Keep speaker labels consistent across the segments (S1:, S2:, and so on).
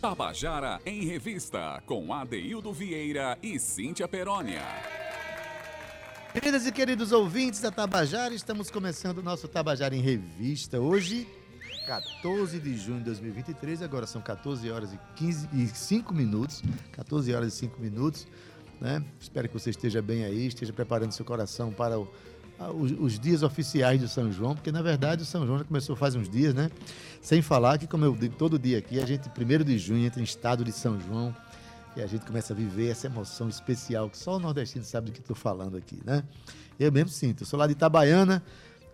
S1: Tabajara em Revista, com Adeildo Vieira e Cíntia Perónia.
S2: Queridas e queridos ouvintes da Tabajara, estamos começando o nosso Tabajara em Revista. Hoje, 14 de junho de 2023, agora são 14 horas e, 15, e 5 minutos. 14 horas e 5 minutos. Né? Espero que você esteja bem aí, esteja preparando seu coração para o, os, os, dias oficiais do São João, porque na verdade o São João já começou faz uns dias, né? Sem falar que, como eu digo todo dia aqui, a gente, primeiro de junho, entra em estado de São João e a gente começa a viver essa emoção especial que só o nordestino sabe do que estou falando aqui, né? Eu mesmo sinto. Eu sou lá de Itabaiana,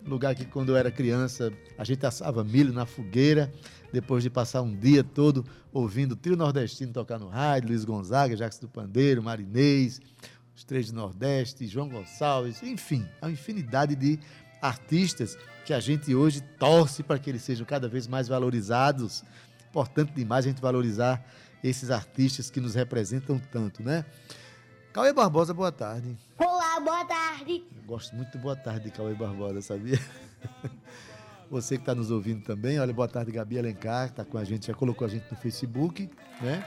S2: lugar que quando eu era criança a gente assava milho na fogueira, depois de passar um dia todo ouvindo o trio nordestino tocar no rádio, Luiz Gonzaga, Jacques do Pandeiro, Marinês, os Três do Nordeste, João Gonçalves, enfim, a infinidade de artistas que a gente hoje torce para que eles sejam cada vez mais valorizados. Importante demais a gente valorizar esses artistas que nos representam tanto, né? Cauê Barbosa, boa tarde.
S3: Olá, boa tarde.
S2: Eu gosto muito de boa tarde de Cauê Barbosa, sabia? Você que está nos ouvindo também, olha, boa tarde, Gabi Alencar, está com a gente, já colocou a gente no Facebook, né?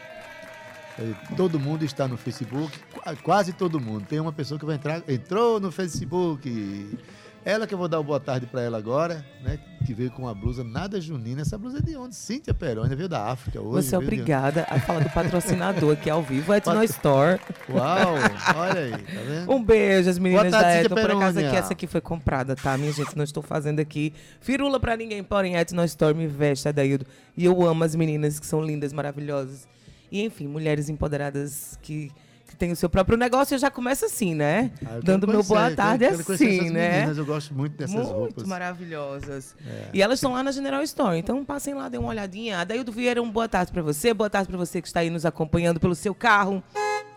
S2: É, todo mundo está no Facebook, quase todo mundo. Tem uma pessoa que vai entrar, entrou no Facebook. Ela que eu vou dar uma boa tarde para ela agora, né? Que veio com uma blusa nada junina. Essa blusa é de onde? Cíntia Peroni, veio da África hoje.
S4: Você é obrigada a falar do patrocinador aqui ao vivo, Etno Pat... Store.
S2: Uau, olha aí, tá vendo?
S4: Um beijo, as meninas tarde, da Etno. Por acaso aqui, essa aqui foi comprada, tá? Minha gente, não estou fazendo aqui firula para ninguém, porém, Etno Store me veste, Adaildo. E eu amo as meninas que são lindas, maravilhosas. E, enfim, mulheres empoderadas que que tem o seu próprio negócio, eu já começo assim, né? Ah, Dando meu boa tarde eu quero, assim, né?
S2: Meninas, eu gosto muito dessas
S4: muito
S2: roupas.
S4: Muito maravilhosas. É. E elas estão lá na General Store, então passem lá, dêem uma olhadinha. Daí o Vieira, um boa tarde para você, boa tarde para você que está aí nos acompanhando pelo seu carro.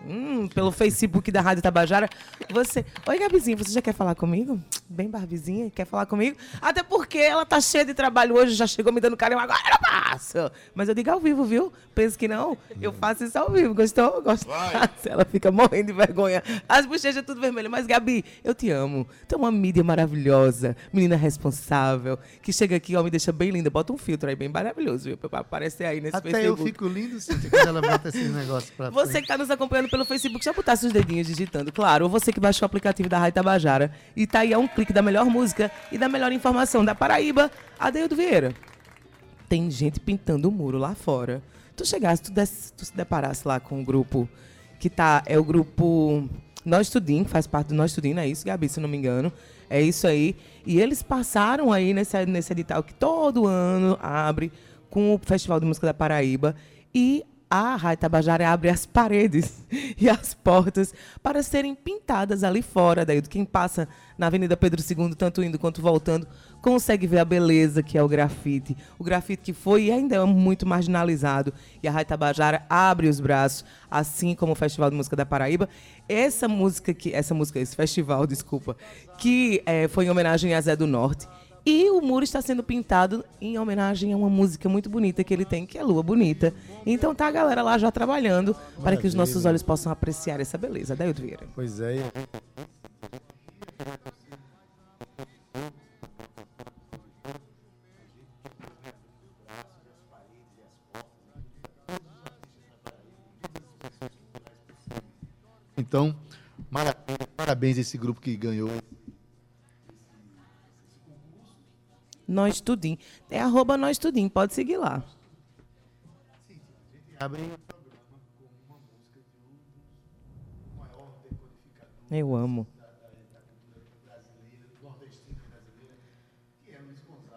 S4: Hum, pelo Facebook da Rádio Tabajara. Você. Oi, Gabizinha, você já quer falar comigo? Bem barbizinha, quer falar comigo? Até porque ela tá cheia de trabalho hoje, já chegou me dando carinho, agora eu passo. Mas eu digo ao vivo, viu? Penso que não. Eu faço isso ao vivo. Gostou? Gostou? Ela fica morrendo de vergonha. As bochechas tudo vermelho. Mas, Gabi, eu te amo. Tu é uma mídia maravilhosa, menina responsável, que chega aqui, ó, me deixa bem linda. Bota um filtro aí bem maravilhoso, viu? Pra aparecer aí nesse
S2: Até
S4: Facebook.
S2: eu fico lindo, Cíntia, quando ela bota esse negócio pra
S4: Você frente. que tá nos acompanhando pelo Facebook, já botasse os dedinhos digitando, claro. Ou você que baixou o aplicativo da Rádio Tabajara e tá aí a um clique da melhor música e da melhor informação da Paraíba, Adeildo Vieira. Tem gente pintando o muro lá fora. Tu chegasse, tu, desse, tu se deparasse lá com um grupo que tá, é o grupo Nós Tudim, faz parte do Nós Tudim, não é isso, Gabi, se não me engano. É isso aí. E eles passaram aí nesse, nesse edital que todo ano abre com o Festival de Música da Paraíba. E a Rádio Tabajara abre as paredes e as portas para serem pintadas ali fora. Daí, quem passa na Avenida Pedro II, tanto indo quanto voltando, consegue ver a beleza que é o grafite. O grafite que foi e ainda é muito marginalizado. E a Rádio Tabajara abre os braços, assim como o Festival de Música da Paraíba. Essa música, que, essa música, esse festival, desculpa, que é, foi em homenagem a Zé do Norte. E o muro está sendo pintado em homenagem a uma música muito bonita que ele tem, que é Lua Bonita. Então tá a galera lá já trabalhando Maravilha. para que os nossos olhos possam apreciar essa beleza. Daí Vieira.
S2: Pois é. Então, parabéns a esse grupo que ganhou
S4: Nós Tudim. É arroba Nós Tudim, pode seguir lá. Eu amo.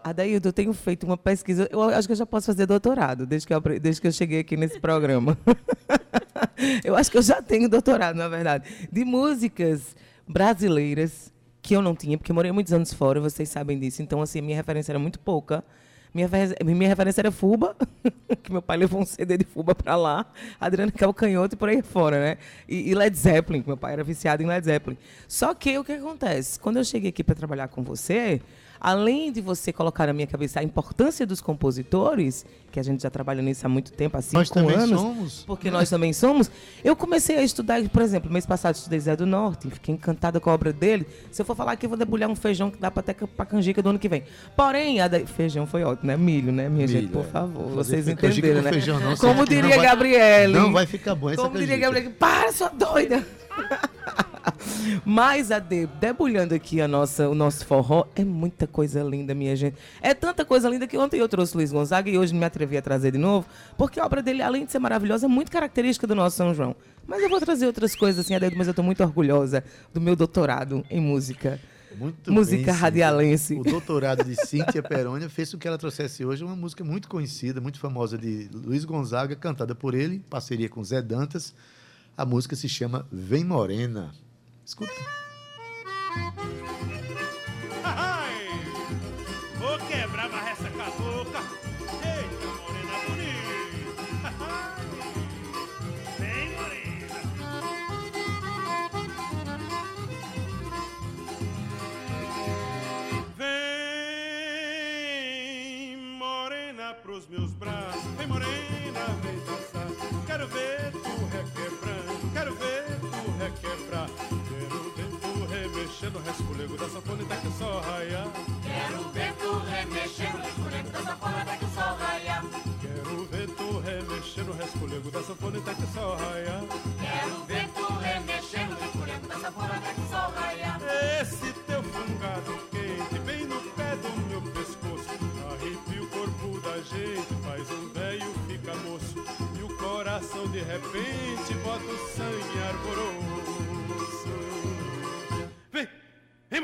S4: Adaildo, eu tenho feito uma pesquisa. Eu acho que eu já posso fazer doutorado desde que eu, desde que eu cheguei aqui nesse programa. eu acho que eu já tenho doutorado, na verdade, de músicas brasileiras que eu não tinha, porque eu morei muitos anos fora, vocês sabem disso. Então, assim, minha referência era muito pouca. Minha, minha referência era Fuba, que meu pai levou um CD de Fuba para lá, Adriana Calcanhoto e por aí fora, né? E, e, Led Zeppelin, que meu pai era viciado em Led Zeppelin. Só que o que acontece? Quando eu cheguei aqui para trabalhar com você, além de você colocar na minha cabeça a importância dos compositores, que a gente já trabalha nisso há muito tempo, há cinco
S2: Nós também
S4: anos,
S2: somos.
S4: porque nós também somos, eu comecei a estudar, por exemplo, mês passado estudei Zé do Norte, fiquei encantada com a obra dele. Se eu for falar aqui, eu vou debulhar um feijão que dá pra até pra canjica do ano que vem. Porém, a da- feijão foi ótimo, né? Milho, né, minha gente?
S2: Milho,
S4: Por
S2: é.
S4: favor, vocês entenderam, né?
S2: feijão não,
S4: Como
S2: que não
S4: diria
S2: vai-
S4: Gabriele.
S2: Não vai ficar bom essa
S4: Como diria
S2: canjica.
S4: Gabriele, para, sua doida! Mas a de, debulhando aqui a nossa, o nosso forró, é muita coisa linda, minha gente. É tanta coisa linda que ontem eu trouxe Luiz Gonzaga e hoje me atrevi a trazer de novo, porque a obra dele, além de ser maravilhosa, é muito característica do nosso São João. Mas eu vou trazer outras coisas assim, Adeildo, mas eu estou muito orgulhosa do meu doutorado em música.
S2: Muito
S4: Música
S2: bem,
S4: radialense.
S2: O doutorado de Cíntia Perônia fez com que ela trouxesse hoje uma música muito conhecida, muito famosa de Luiz Gonzaga, cantada por ele, em parceria com Zé Dantas. A música se chama Vem Morena. Escuta.
S3: Ai, vou quebrar uma essa cabocla. Eita, morena bonita. Vem, morena. Vem, morena, pros meus da sanfona até que o sol raiar.
S5: Quero ver tu remexendo no escureto da sanfona até que o sol raia.
S3: Quero ver tu remexendo o resfolego da sanfona até que o sol raiar.
S5: Quero ver tu remexendo no escureto da sanfona até que o sol raia.
S3: Esse teu fungado quente bem no pé do meu pescoço Arrepia o corpo da gente, faz um velho fica moço E o coração de repente bota o sangue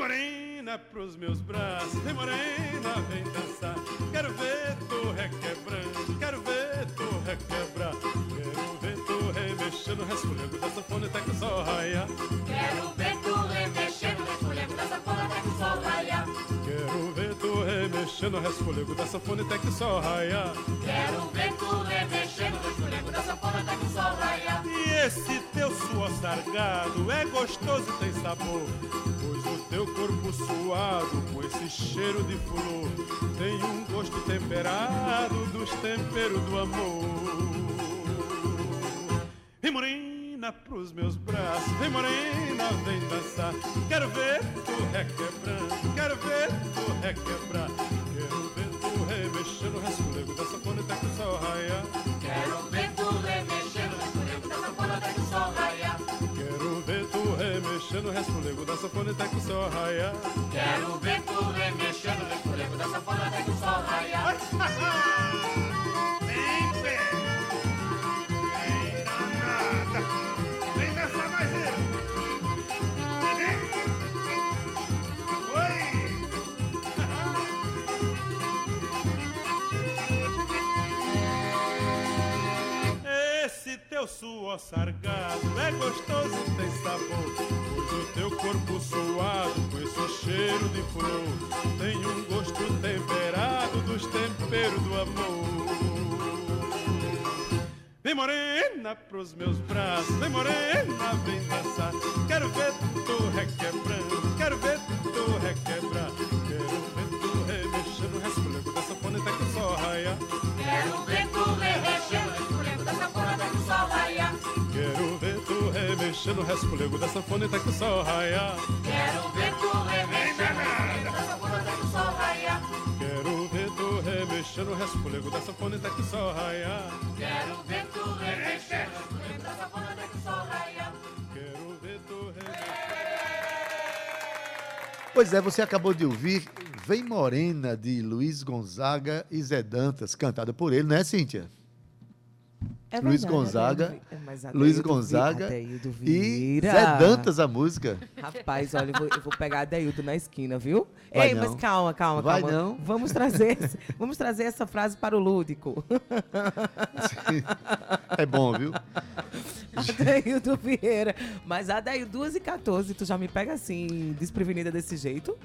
S3: morena pros meus braços Vem morena, vem dançar Quero ver tu requebrando Quero ver tu requebrar Quero ver tu remexendo o resfolego da sanfona até que o sol raia
S5: Quero ver tu remexendo escureto da sanfona até que o sol raia.
S3: Quero ver tu remexendo o resfolego da sanfona até que o sol raiar.
S5: Quero ver tu remexendo escureto da sanfona até que o sol raia.
S3: E esse teu suor sargado é gostoso e tem sabor. O teu corpo suado com esse cheiro de flor tem um gosto temperado dos temperos do amor. Vem morena pros meus braços, vem morena, vem dançar. Quero ver tu requebrando, pros meus braços, vem morena, vem dançar. Quero ver tu requebrando, quero ver tu requebrar Quero ver tu remexendo resfolego da sanfona até que o sol raia.
S5: Quero ver tu remexendo escureto da sanfona até que o sol raia.
S3: Quero ver tu remexendo o resfolego da sanfona até que o sol raia.
S5: Quero ver tu remexendo da sanfona até que o sol raia.
S3: Quero ver tu remexendo resfolego da sanfona até que o sol raia.
S5: Quero ver
S2: Pois é, você acabou de ouvir Vem Morena, de Luiz Gonzaga e Zé Dantas, cantada por ele, né, Cíntia?
S4: É
S2: Luiz
S4: verdade,
S2: Gonzaga,
S4: é,
S2: Luiz Gonzaga
S4: Adeildo
S2: E
S4: Vieira.
S2: Zé Dantas, a música.
S4: Rapaz, olha, eu vou, eu vou pegar Adeildo na esquina, viu?
S2: Vai
S4: Ei,
S2: não.
S4: mas calma, calma,
S2: Vai
S4: calma.
S2: não.
S4: Vamos trazer, vamos trazer essa frase para o lúdico.
S2: É bom, viu?
S4: Adeildo Vieira. Mas Adeildo, 2 e 14, tu já me pega assim, desprevenida desse jeito?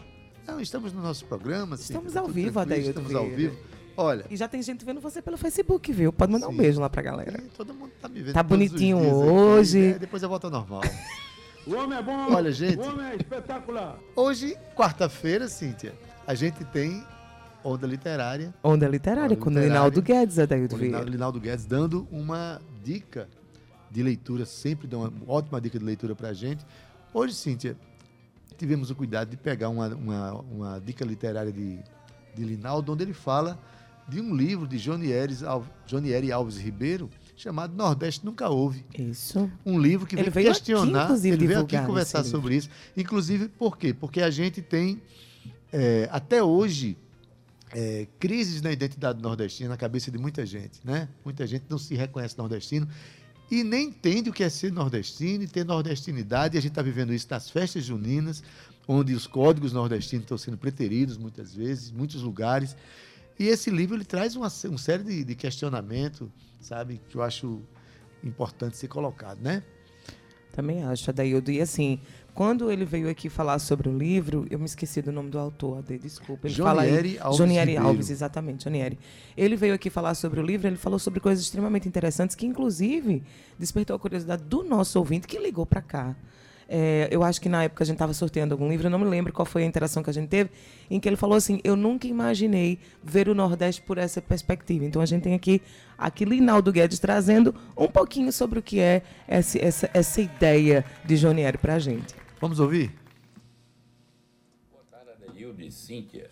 S2: Não, estamos no nosso programa.
S4: Estamos
S2: tá
S4: ao
S2: tudo
S4: vivo, Adeildo
S2: Estamos ao
S4: Vieira.
S2: vivo. Olha,
S4: E já tem gente vendo você pelo Facebook, viu? Pode mandar um
S2: Sim.
S4: beijo lá pra galera.
S2: é, todo mundo tá me vendo.
S4: Tá
S2: todos os
S4: bonitinho
S2: dias aqui,
S4: hoje.
S2: né? Depois eu volto ao normal.
S6: O homem é bom.
S2: Olha, gente.
S6: O homem é espetacular.
S2: Hoje, quarta-feira, Cíntia, a gente tem Onda Literária,
S4: Onda Literária,
S2: Onda
S4: com o
S2: Literária.
S4: Linaldo Guedes,
S2: o Linaldo,
S4: Vieira.
S2: Linaldo Guedes, dando uma dica de leitura, sempre dá uma ótima dica de leitura pra gente. Hoje, Cíntia, tivemos o cuidado de pegar uma, uma, uma dica literária de, de Linaldo, onde ele fala de um livro de Jonieri Alves Ribeiro, chamado Nordeste Nunca Houve.
S4: Isso.
S2: Um livro que
S4: Ele veio aqui,
S2: questionar,
S4: inclusive,
S2: ele veio aqui
S4: divulgar
S2: conversar sobre isso. Inclusive, por quê? Porque a gente tem, é, até hoje, é, crises na identidade nordestina na cabeça de muita gente, né? Muita gente não se reconhece nordestino e nem entende o que é ser nordestino e ter nordestinidade. E a gente está vivendo isso nas festas juninas, onde os códigos nordestinos estão sendo preteridos muitas vezes, em muitos lugares. E esse livro ele traz uma, uma série de, de questionamentos, sabe, que eu acho importante ser colocado, né?
S4: Também acho, Adaildo. E assim, quando ele veio aqui falar sobre o livro, eu me esqueci do nome do autor, Ade, desculpa. Ele fala aí-
S2: Alves
S4: Jonieri
S2: Ribeiro.
S4: Alves, exatamente, Jonieri. Ele veio aqui falar sobre o livro, ele falou sobre coisas extremamente interessantes, que inclusive despertou a curiosidade do nosso ouvinte que ligou para cá. É, eu acho que na época a gente estava sorteando algum livro, eu não me lembro qual foi a interação que a gente teve, em que ele falou assim: Eu nunca imaginei ver o Nordeste por essa perspectiva. Então a gente tem aqui, aqui Linaldo Guedes trazendo um pouquinho sobre o que é essa, essa, essa ideia de Jonieri para a gente.
S2: Vamos ouvir?
S6: Boa tarde, Adeildo e Cíntia.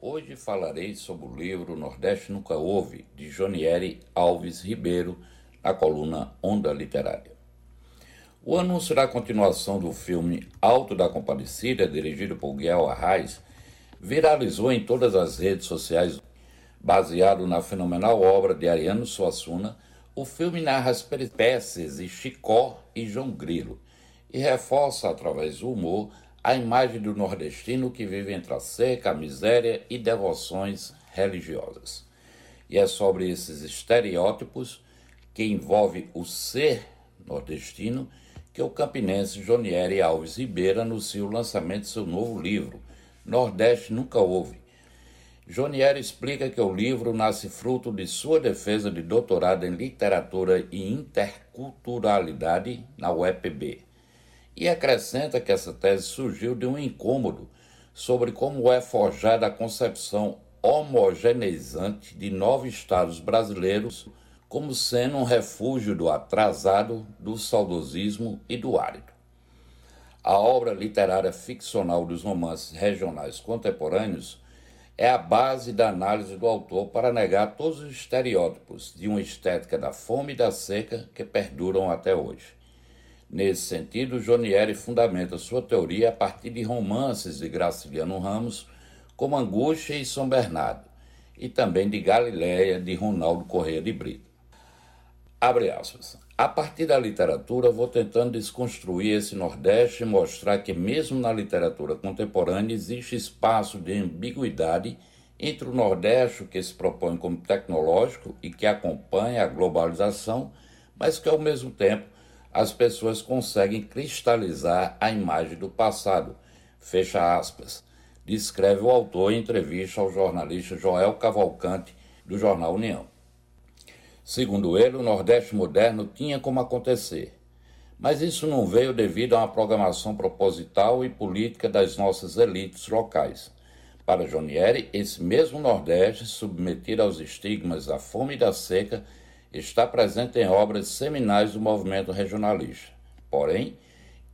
S6: Hoje falarei sobre o livro Nordeste Nunca Houve, de Jonieri Alves Ribeiro, na coluna Onda Literária. O anúncio da continuação do filme Alto da Compadecida, dirigido por Guel Arraes, viralizou em todas as redes sociais. Baseado na fenomenal obra de Ariano Suassuna, o filme narra as peripécias de Chicó e João Grilo e reforça, através do humor, a imagem do nordestino que vive entre a seca, a miséria e devoções religiosas. E é sobre esses estereótipos que envolve o ser nordestino que o campinense Jonieri Alves Ribeiro anuncia o lançamento de seu novo livro, Nordeste Nunca Houve. Jonieri explica que o livro nasce fruto de sua defesa de doutorado em literatura e interculturalidade na UEPB. E acrescenta que essa tese surgiu de um incômodo sobre como é forjada a concepção homogeneizante de nove estados brasileiros como sendo um refúgio do atrasado, do saudosismo e do árido. A obra literária ficcional dos romances regionais contemporâneos é a base da análise do autor para negar todos os estereótipos de uma estética da fome e da seca que perduram até hoje. Nesse sentido, Jonieri fundamenta sua teoria a partir de romances de Graciliano Ramos, como Angústia e São Bernardo, e também de Galileia, de Ronaldo Corrêa de Brito. Abre aspas. A partir da literatura, vou tentando desconstruir esse Nordeste e mostrar que, mesmo na literatura contemporânea, existe espaço de ambiguidade entre o Nordeste, que se propõe como tecnológico e que acompanha a globalização, mas que, ao mesmo tempo, as pessoas conseguem cristalizar a imagem do passado. Fecha aspas. Descreve o autor em entrevista ao jornalista Joel Cavalcante, do jornal União. Segundo ele, o Nordeste moderno tinha como acontecer. Mas isso não veio devido a uma programação proposital e política das nossas elites locais. Para Jonieri, esse mesmo Nordeste, submetido aos estigmas da fome e da seca, está presente em obras seminais do movimento regionalista. Porém,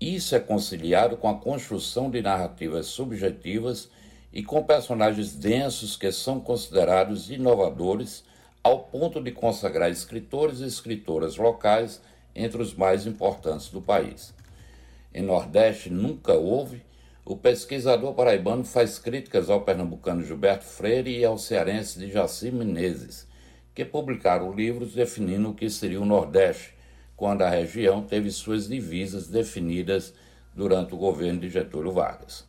S6: isso é conciliado com a construção de narrativas subjetivas e com personagens densos que são considerados inovadores ao ponto de consagrar escritores e escritoras locais entre os mais importantes do país. Em Nordeste nunca houve, o pesquisador paraibano faz críticas ao pernambucano Gilberto Freire e ao cearense de Jaci Menezes, que publicaram livros definindo o que seria o Nordeste, quando a região teve suas divisas definidas durante o governo de Getúlio Vargas.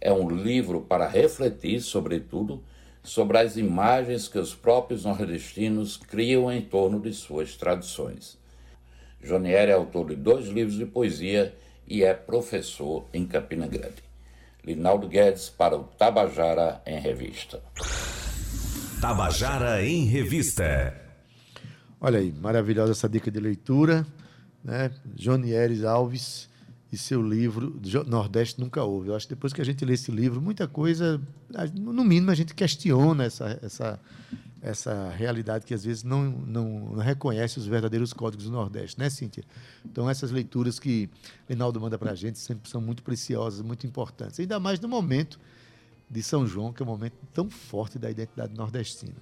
S6: É um livro para refletir, sobretudo, sobre as imagens que os próprios nordestinos criam em torno de suas tradições. Jonieri é autor de dois livros de poesia e é professor em Campina Grande. Linaldo Guedes para o Tabajara em Revista.
S7: Tabajara em Revista.
S2: Olha aí, maravilhosa essa dica de leitura, né? Jonieres Alves e seu livro Nordeste Nunca Houve. Eu acho que depois que a gente lê esse livro, muita coisa, no mínimo a gente questiona essa, essa, essa realidade que às vezes não, não, não reconhece os verdadeiros códigos do Nordeste, né, Cíntia? Então, essas leituras que Reinaldo manda para a gente sempre são muito preciosas, muito importantes. Ainda mais no momento de São João, que é um momento tão forte da identidade nordestina.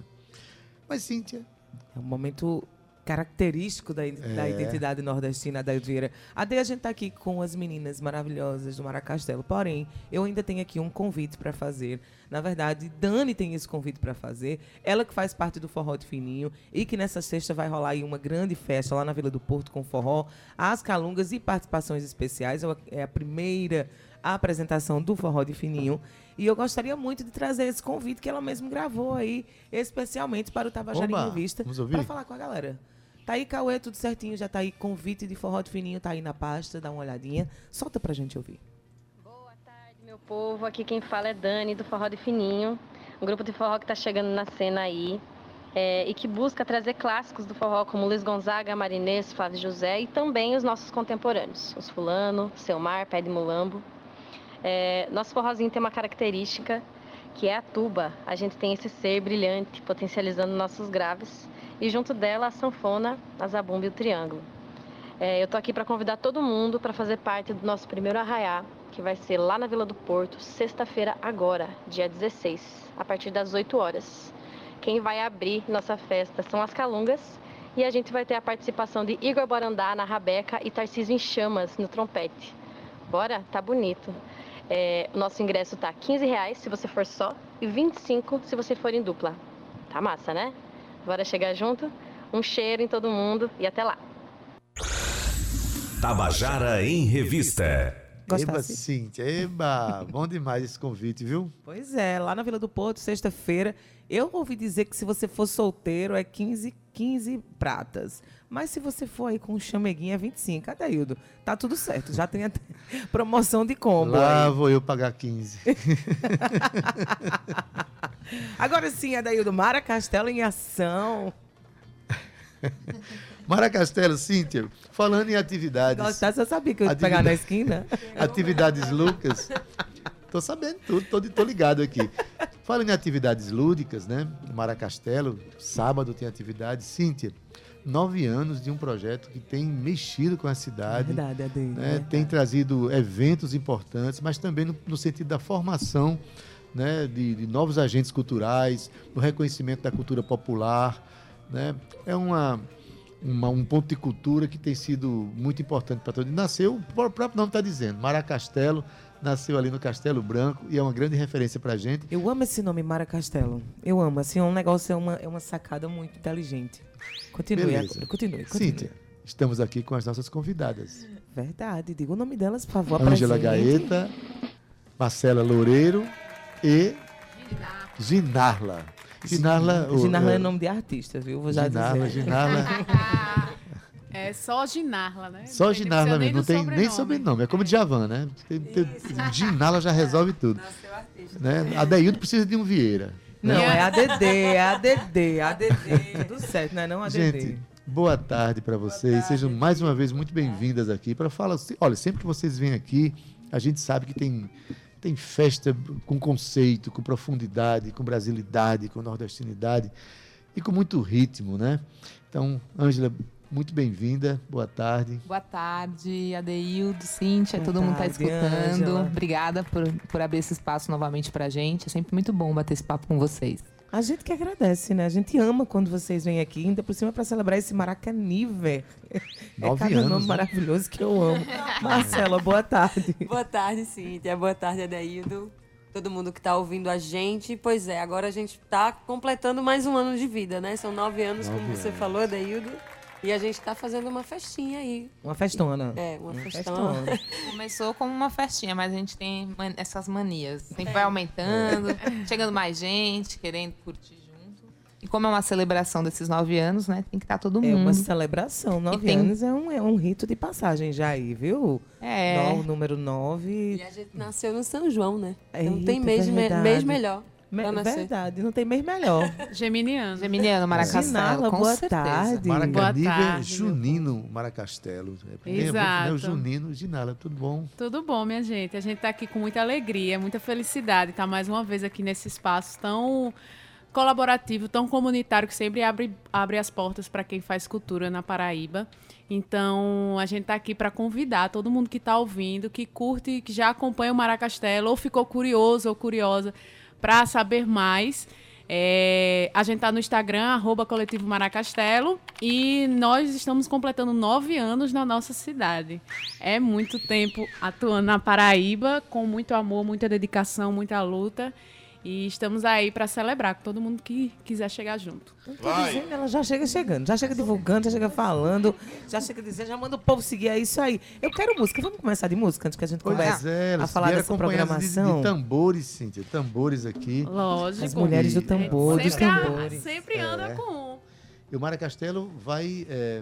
S2: Mas, Cíntia,
S4: É um momento característico da, da
S2: É.
S4: identidade nordestina da Elvira. Até a gente tá aqui com as meninas maravilhosas do Maracastelo. Porém, eu ainda tenho aqui um convite para fazer. Na verdade, Dani tem esse convite para fazer. Ela que faz parte do Forró de Fininho e que nessa sexta vai rolar aí uma grande festa lá na Vila do Porto com forró, as calungas e participações especiais. É a- É a primeira apresentação do Forró de Fininho. E eu gostaria muito de trazer esse convite que ela mesma gravou aí, especialmente para o Tabajara em
S2: Oba,
S4: Revista,
S2: vamos ouvir?
S4: para falar com a galera. Tá aí, Cauê, tudo certinho, já tá aí convite de Forró de Fininho, tá aí na pasta, dá uma olhadinha. Solta pra gente ouvir.
S7: Boa tarde, meu povo. Aqui quem fala é Dani, do Forró de Fininho. Um grupo de forró que está chegando na cena aí. é, e que busca trazer clássicos do forró como Luiz Gonzaga, Marinês, Flávio José e também os nossos contemporâneos, os Fulano, Selmar, Pé de Mulambo. É, nosso forrozinho tem uma característica que é a tuba. A gente tem esse ser brilhante, potencializando nossos graves. E junto dela a sanfona, a zabumba e o triângulo. É, eu tô aqui para convidar todo mundo para fazer parte do nosso primeiro arraiá, que vai ser lá na Vila do Porto, sexta-feira agora, dia 16, a partir das 8 horas. Quem vai abrir nossa festa são as Calungas e a gente vai ter a participação de Igor Borandá na rabeca e Tarcísio em chamas no trompete. Bora? Tá bonito. É, o nosso ingresso tá 15 reais se você for só e 25 se você for em dupla. Tá massa, né? Bora chegar junto? Um cheiro em todo mundo e até lá!
S8: Tabajara em Revista.
S2: eba,
S4: Gostasse?
S2: Cíntia, eba, bom demais esse convite, viu?
S4: Pois é, lá na Vila do Porto, sexta-feira. Eu ouvi dizer que se você for solteiro é 15, 15 pratas. Mas se você for aí com um chameguinho é 25. Adaildo, tá tudo certo. Já tem até promoção de combo
S2: Lá
S4: aí.
S2: vou eu pagar 15.
S4: Agora sim, Adaildo, Mara Castelo em ação.
S2: Mara Castelo, Cíntia, falando em atividades,
S4: Gostasse, eu sabia que eu ia te pegar na esquina.
S2: atividades Lucas, tô sabendo tudo, tô, tô ligado aqui. Falando em atividades lúdicas, né? Mara Castelo, sábado tem atividade. Cíntia, nove anos de um projeto que tem mexido com a cidade.
S4: Verdade,
S2: né,
S4: verdade.
S2: tem trazido eventos importantes, mas também no, no sentido da formação né, de, de novos agentes culturais, do reconhecimento da cultura popular. Né? É uma, uma- um ponto de cultura que tem sido muito importante para todos. Nasceu, o próprio nome está dizendo, Mara Castelo, nasceu ali no Castelo Branco e é uma grande referência para a gente.
S4: Eu amo esse nome, Mara Castelo. Eu amo. Assim, é um negócio, é uma, é uma sacada muito inteligente. Continue,
S2: Beleza.
S4: continue, continue.
S2: Cíntia, estamos aqui com as nossas convidadas.
S4: Verdade. Diga o nome delas, por favor.
S2: Ângela. Gaeta, Marcela Loureiro e Ginarla. Ginarla,
S4: Ginarla é
S2: é,
S4: nome de artista, viu? Vou já
S2: Ginarla,
S4: dizer.
S2: Ginarla.
S9: É só Ginarla, né?
S2: Só
S9: Não
S2: Ginarla mesmo, não tem nem sobrenome. É como Djavan, né? Tem- tem- Ginarla já resolve tudo. Né? Adeildo precisa de um Vieira.
S4: Não,
S9: né?
S4: é ADD, é ADD, ADD. Tudo certo, não é não ADD.
S2: Gente, boa tarde para vocês. Sejam mais uma vez muito bem-vindas aqui para falar. Olha, sempre que vocês vêm aqui, a gente sabe que tem tem festa com conceito, com profundidade, com brasilidade, com nordestinidade e com muito ritmo, né? Então, Ângela, muito bem-vinda. Boa tarde.
S10: Boa tarde, Adeildo, Cíntia,
S4: Boa
S10: todo mundo está escutando.
S4: Ângela.
S10: Obrigada por, por abrir esse espaço novamente pra gente. É sempre muito bom bater esse papo com vocês.
S4: A gente que agradece, né? A gente ama quando vocês vêm aqui, ainda por cima para celebrar esse Maracanive. É
S2: Nove
S4: cada
S2: anos,
S4: nome
S2: né?
S4: maravilhoso que eu amo. Marcela, boa tarde.
S11: Boa tarde, Cíntia. Boa tarde, Adaildo. Todo mundo que está ouvindo a gente. Pois é, agora a gente está completando mais um ano de vida, né? São nove anos,
S2: Nove
S11: como você
S2: anos.
S11: falou, Adaildo. E a gente está fazendo uma festinha aí.
S4: Uma festona.
S11: É, uma festona.
S4: festona.
S10: Começou como uma festinha, mas a gente tem man- essas manias. Sempre vai aumentando, chegando mais gente, querendo curtir junto. E como é uma celebração desses nove anos, né? Tem que estar todo
S4: É
S10: mundo.
S4: uma celebração. Nove
S10: tem-
S4: anos é um, é um rito de passagem já aí, viu?
S10: É.
S4: No- número nove.
S11: E a gente nasceu no São João, né? Não
S4: Eita,
S11: tem mês, me- mês melhor.
S4: Me-
S11: nascer.
S4: verdade, não tem mês melhor.
S9: Geminiano.
S10: Geminiano, Maracastelo,
S4: Ginala,
S10: com
S4: boa
S10: certeza.
S4: tarde.
S2: Maracanive
S9: Boa tarde,
S2: Junino Maracastelo. É é
S9: Exato.
S2: né, o Junino, Ginala, tudo bom?
S9: Tudo bom, minha gente? A gente está aqui com muita alegria, muita felicidade, estar mais uma vez aqui nesse espaço tão colaborativo, tão comunitário, que sempre abre, abre as portas para quem faz cultura na Paraíba. Então, a gente está aqui para convidar todo mundo que está ouvindo, que curte, que já acompanha o Maracastelo, ou ficou curioso ou curiosa para saber mais. É, a gente está no Instagram, arroba Coletivo Maracastelo, e nós estamos completando nove anos na nossa cidade. É muito tempo atuando na Paraíba, com muito amor, muita dedicação, muita luta. E estamos aí para celebrar com todo mundo que quiser chegar junto.
S4: Tô dizendo, ela já chega chegando, já chega divulgando, já chega falando, já chega dizendo, já manda o povo seguir, é isso aí. Eu quero música, vamos começar de música antes que a gente
S2: Pois
S4: comece
S2: é,
S4: a falar dessa
S2: acompanhadas de-
S4: programação.
S2: De, tambores, Cíntia, tambores aqui.
S9: Lógico.
S4: As mulheres do tambor, dos
S9: sempre, a-
S4: tambores.
S9: sempre anda
S2: É.
S9: com um.
S2: E o Maracastelo vai. é,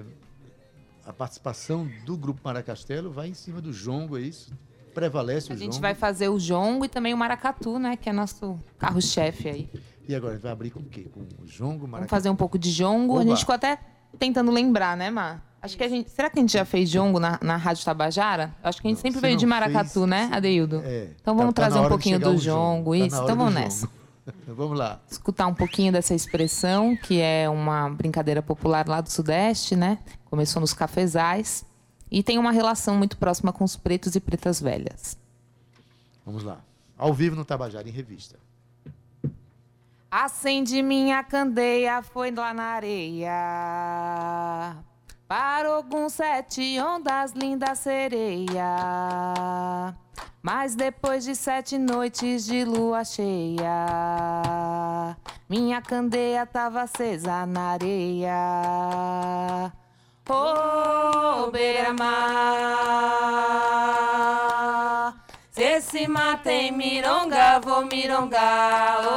S2: a participação do grupo Maracastelo vai em cima do jongo, é isso? Prevalece
S10: A
S2: o
S10: gente
S2: jongo.
S10: vai fazer o jongo e também o maracatu, né? Que é nosso carro-chefe aí.
S2: E agora vai abrir com o quê? Com o jongo,
S10: Vamos
S2: maracatu?
S10: fazer um pouco de jongo. A
S2: Oba.
S10: gente ficou até tentando lembrar, né, Mar? Acho que a gente. Será que a gente já fez jongo na, na Rádio Tabajara? Acho que a gente sempre
S2: se
S10: veio
S2: não
S10: de maracatu,
S2: fez,
S10: né, Adeildo?
S2: É,
S10: Então
S2: tá-
S10: vamos
S2: tá na
S10: trazer um pouquinho do
S2: jongo, tá
S10: Isso, então vamos
S2: jongo.
S10: nessa.
S2: Vamos lá.
S10: Escutar um pouquinho dessa expressão, que é uma brincadeira popular lá do Sudeste, né? Começou nos cafezais. E tem uma relação muito próxima com os pretos e pretas velhas.
S2: Vamos lá. Ao vivo no Tabajara, em revista.
S10: Acende minha candeia, foi lá na areia. Parou com sete ondas, linda sereia. Mas depois de sete noites de lua cheia, minha candeia tava acesa na areia. Ô, beira-mar, se esse mar tem mironga, vou mirongar. Ô,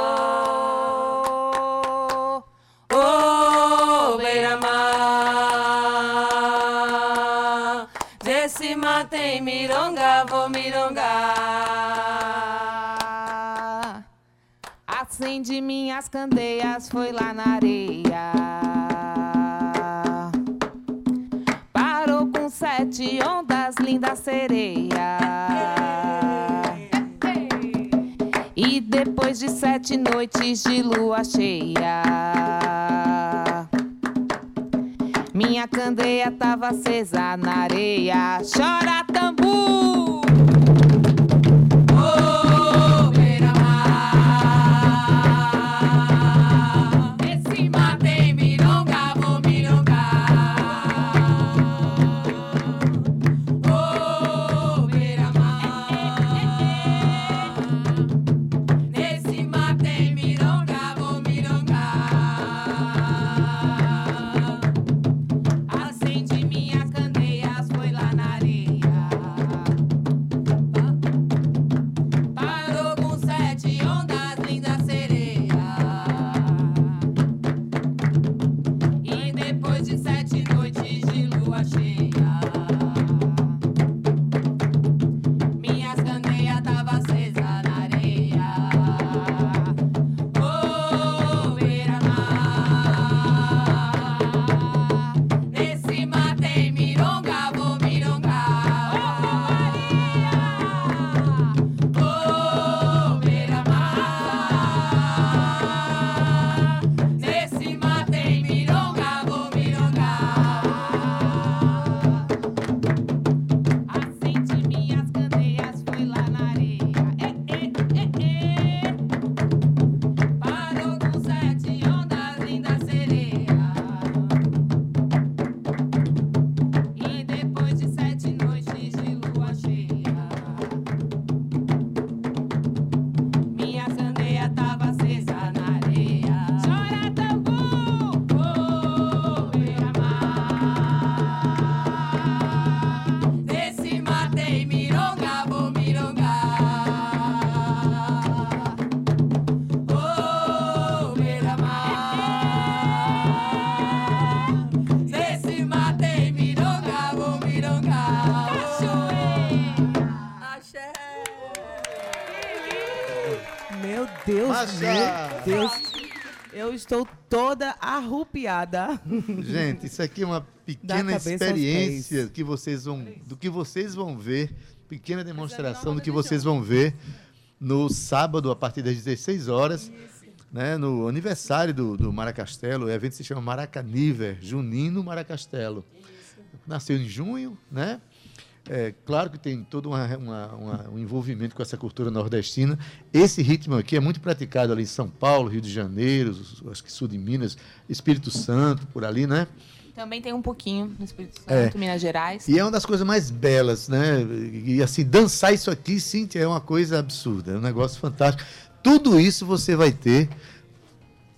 S10: ô, beira-mar, se esse mar tem mironga, vou mirongar. Acende minhas candeias, foi lá na areia. Com sete ondas, linda sereia. E depois de sete noites de lua cheia, minha candeia tava acesa na areia. Chora tambu!
S4: Eu estou toda arrupiada.
S2: Gente, isso aqui é uma pequena experiência que vocês vão, do que vocês vão ver, pequena demonstração do que vocês vão ver no sábado, a partir das 16 horas, né, no aniversário do, do Maracastelo. O evento se chama Maracaniver, Junino Maracastelo. Nasceu em junho, né? É, claro que tem todo uma- uma- uma- um envolvimento com essa cultura nordestina. Esse ritmo aqui é muito praticado ali em São Paulo, Rio de Janeiro, acho que sul de Minas, Espírito Santo, por ali, né?
S10: Também tem um pouquinho no Espírito Santo,
S2: É.
S10: Minas Gerais.
S2: E é uma das coisas mais belas, né? E assim, dançar isso aqui, Cíntia, é uma coisa absurda, é um negócio fantástico. Tudo isso você vai ter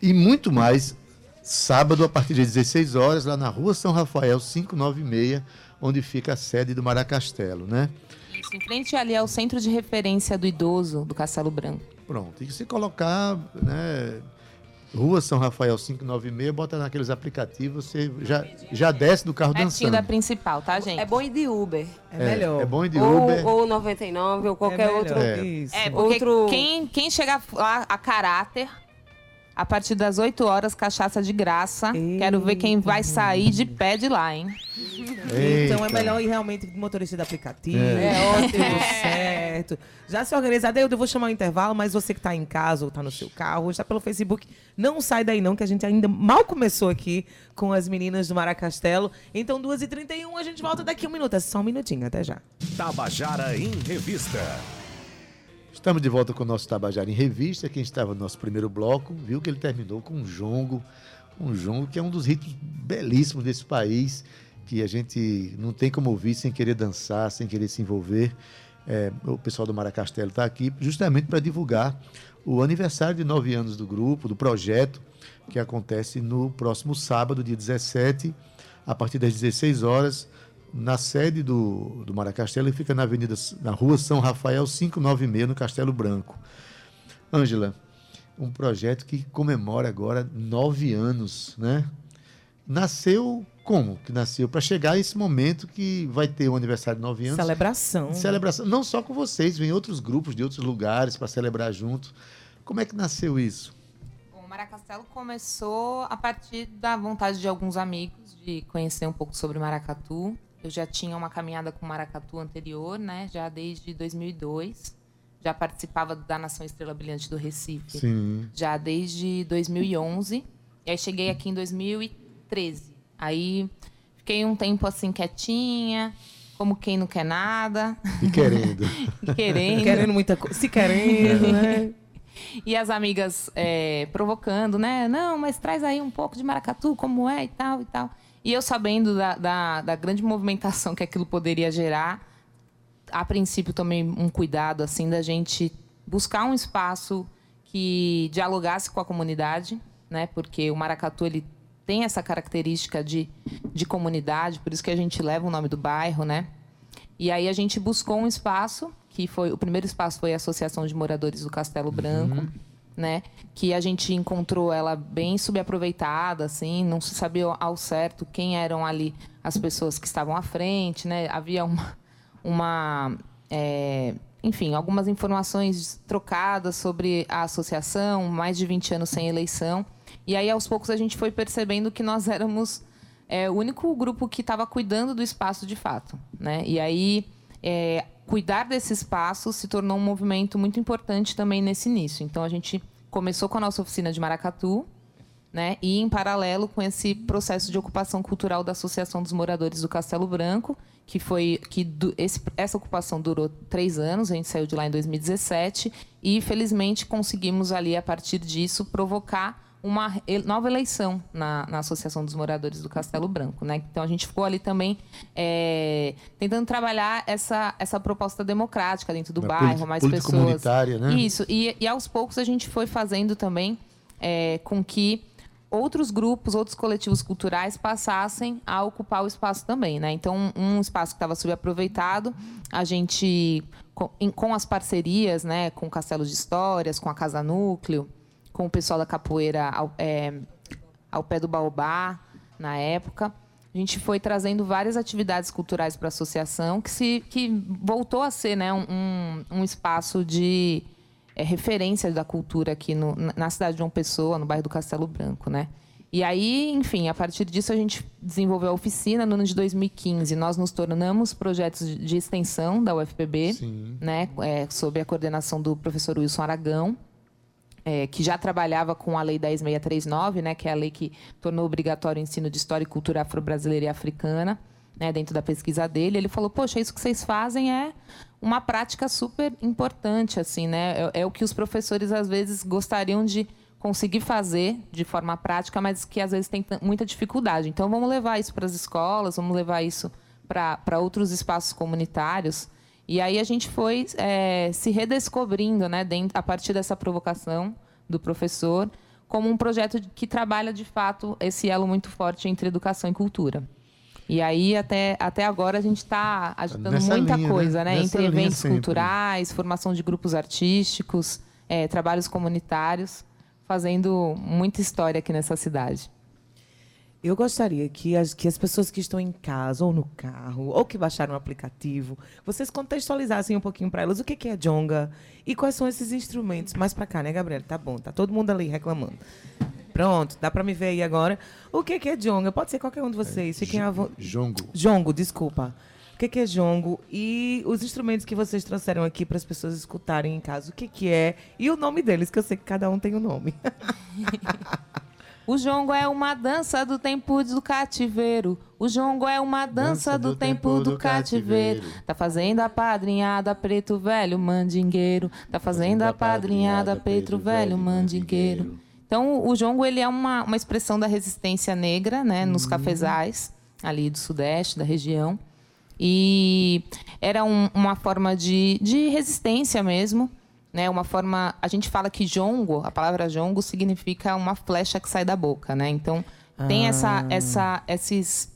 S2: e muito mais sábado a partir das 16 horas lá na Rua São Rafael 596, onde fica a sede do Maracastelo, né?
S10: Isso, em frente ali ao centro de referência do idoso do Castelo Branco.
S2: Pronto. E se colocar, né, Rua São Rafael 596, bota naqueles aplicativos, você já, já desce do carro
S10: Pertinho
S2: dançando.
S10: da principal, tá, gente?
S11: É bom ir de Uber.
S2: É melhor. é bom ir de
S11: ou,
S2: Uber.
S11: Ou 99, ou qualquer
S10: melhor.
S11: outro.
S2: É.
S10: É, porque
S11: Outro-
S10: quem, quem chega lá a caráter, a partir das 8 horas, cachaça de graça. Quero ver quem vai sair de pé de lá, hein?
S4: Então é melhor ir realmente de motorista de aplicativo.
S2: É.
S4: É ótimo, tudo certo. Já se organiza. Adeildo, eu vou chamar o intervalo, mas você que está em casa ou está no seu carro, ou está pelo Facebook, não sai daí não, que a gente ainda mal começou aqui com as meninas do Maracastelo. Então, 2h31, a gente volta daqui a um minuto. É só um minutinho, até já.
S8: Tabajara em Revista.
S2: Estamos de volta com o nosso Tabajara em Revista. Quem estava no nosso primeiro bloco viu que ele terminou com um jongo. Um jongo que é um dos ritmos belíssimos desse país, que a gente não tem como ouvir sem querer dançar, sem querer se envolver. É, o pessoal do Maracastelo está aqui justamente para divulgar o aniversário de nove anos do grupo, do projeto, que acontece no próximo sábado, dia 17, a partir das 16 horas, na sede do, do Maracastelo, e fica na Avenida, na Rua São Rafael 596, no Castelo Branco. Ângela, um projeto que comemora agora nove anos, né? Nasceu como que nasceu? Para chegar a esse momento que vai ter o aniversário de nove anos.
S4: Celebração.
S2: Celebração. Não só com vocês, vem outros grupos de outros lugares para celebrar juntos. Como é que nasceu isso?
S10: Bom, o Maracastelo começou a partir da vontade de alguns amigos de conhecer um pouco sobre Maracatu. Eu já tinha uma caminhada com Maracatu anterior, né? Já desde 2002. Já participava da Nação Estrela Brilhante do Recife.
S2: Sim.
S10: Já desde 2011. E aí cheguei aqui em 2013. Aí fiquei um tempo assim quietinha, como quem não quer nada.
S2: E querendo.
S10: querendo.
S4: Querendo muita coisa. Se querendo, né?
S10: E as amigas é, provocando, né? Não, mas traz aí um pouco de maracatu, como é e tal e tal. E eu sabendo da, da, da grande movimentação que aquilo poderia gerar, a princípio tomei um cuidado, assim, da gente buscar um espaço que dialogasse com a comunidade, né? Porque o maracatu, ele tem essa característica de, de comunidade, por isso que a gente leva o nome do bairro, né? E aí a gente buscou um espaço, que foi o primeiro espaço foi a Associação de Moradores do Castelo Branco, né? Que a gente encontrou ela bem subaproveitada, assim, não se sabia ao certo quem eram ali as pessoas que estavam à frente, né? Havia uma, uma é, enfim, algumas informações trocadas sobre a associação, mais de 20 anos sem eleição. E aí, aos poucos, a gente foi percebendo que nós éramos é, o único grupo que estava cuidando do espaço de fato. Né? E aí, é, cuidar desse espaço se tornou um movimento muito importante também nesse início. Então, a gente começou com a nossa oficina de Maracatu, né? E em paralelo com esse processo de ocupação cultural da Associação dos Moradores do Castelo Branco, que foi que esse- essa ocupação durou três anos, a gente saiu de lá em 2017 e felizmente conseguimos ali a partir disso provocar uma nova eleição na, na Associação dos Moradores do Castelo Branco, né? Então a gente ficou ali também é, tentando trabalhar essa, essa proposta democrática dentro do
S2: Uma
S10: bairro, mais pessoas.
S2: comunitária, né?
S10: Isso. E, e aos poucos a gente foi fazendo também é, com que outros grupos, outros coletivos culturais passassem a ocupar o espaço também, né? Então, um espaço que estava subaproveitado, a gente, com, em- com as parcerias, né, com o Castelo de Histórias, com a Casa Núcleo, com o pessoal da capoeira ao, é, ao pé do Baobá, na época, a gente foi trazendo várias atividades culturais para a associação, que, se, que voltou a ser né, um, um espaço de é, referência da cultura aqui no- na- cidade de João Pessoa, no bairro do Castelo Branco, né? E aí, enfim, a partir disso a gente desenvolveu a oficina no ano de 2015. Nós nos tornamos projetos de- extensão da UFPB, né, é, sob a coordenação do professor Wilson Aragão, é, que já trabalhava com a Lei 10.639, né, que é a lei que tornou obrigatório o ensino de história e cultura afro-brasileira e africana, né, dentro da pesquisa dele. Ele falou: Poxa, isso que vocês fazem é uma prática super importante, assim, né? É, é o que os professores às vezes gostariam de conseguir fazer de forma prática, mas que às vezes tem muita dificuldade. Então, vamos levar isso para as escolas, vamos levar isso para outros espaços comunitários. E aí a gente foi é, se redescobrindo, né, dentro, a partir dessa provocação do professor, como um projeto que trabalha de fato esse elo muito forte entre educação e cultura. E aí, até, até agora, a gente está agitando
S2: nessa
S10: muita
S2: linha, né?
S10: coisa, né?
S2: Nessa
S10: Entre eventos
S2: sempre.
S10: culturais, formação de grupos artísticos, é, trabalhos comunitários, fazendo muita história aqui nessa cidade.
S4: Eu gostaria que as, que as pessoas que estão em casa ou no carro, ou que baixaram o aplicativo, vocês contextualizassem um pouquinho para elas o que que é jonga e quais são esses instrumentos. Mais para cá, né, Gabriela? Tá bom, tá todo mundo ali reclamando. Pronto, dá para me ver aí agora. O que que é jonga? Pode ser qualquer um de vocês. Fiquem à vo...
S2: Jongo.
S4: Jongo, desculpa. O que que é jongo? E os instrumentos que vocês trouxeram aqui para as pessoas escutarem em casa. O que que é? E o nome deles, que eu sei que cada um tem um nome.
S10: O jongo é uma dança do tempo do cativeiro. O jongo é uma dança, do, tempo, do cativeiro. Tá fazendo a padrinhada preto velho mandingueiro. Tá fazendo a padrinhada preto velho mandingueiro. Então, o jongo ele é uma, uma expressão da resistência negra, né, nos cafezais ali do sudeste da região. E era um- uma forma de, de resistência mesmo, né? Uma forma, a gente fala que jongo, a palavra jongo significa uma flecha que sai da boca, né? Então tem essa,
S4: Ah.
S10: essa, esses,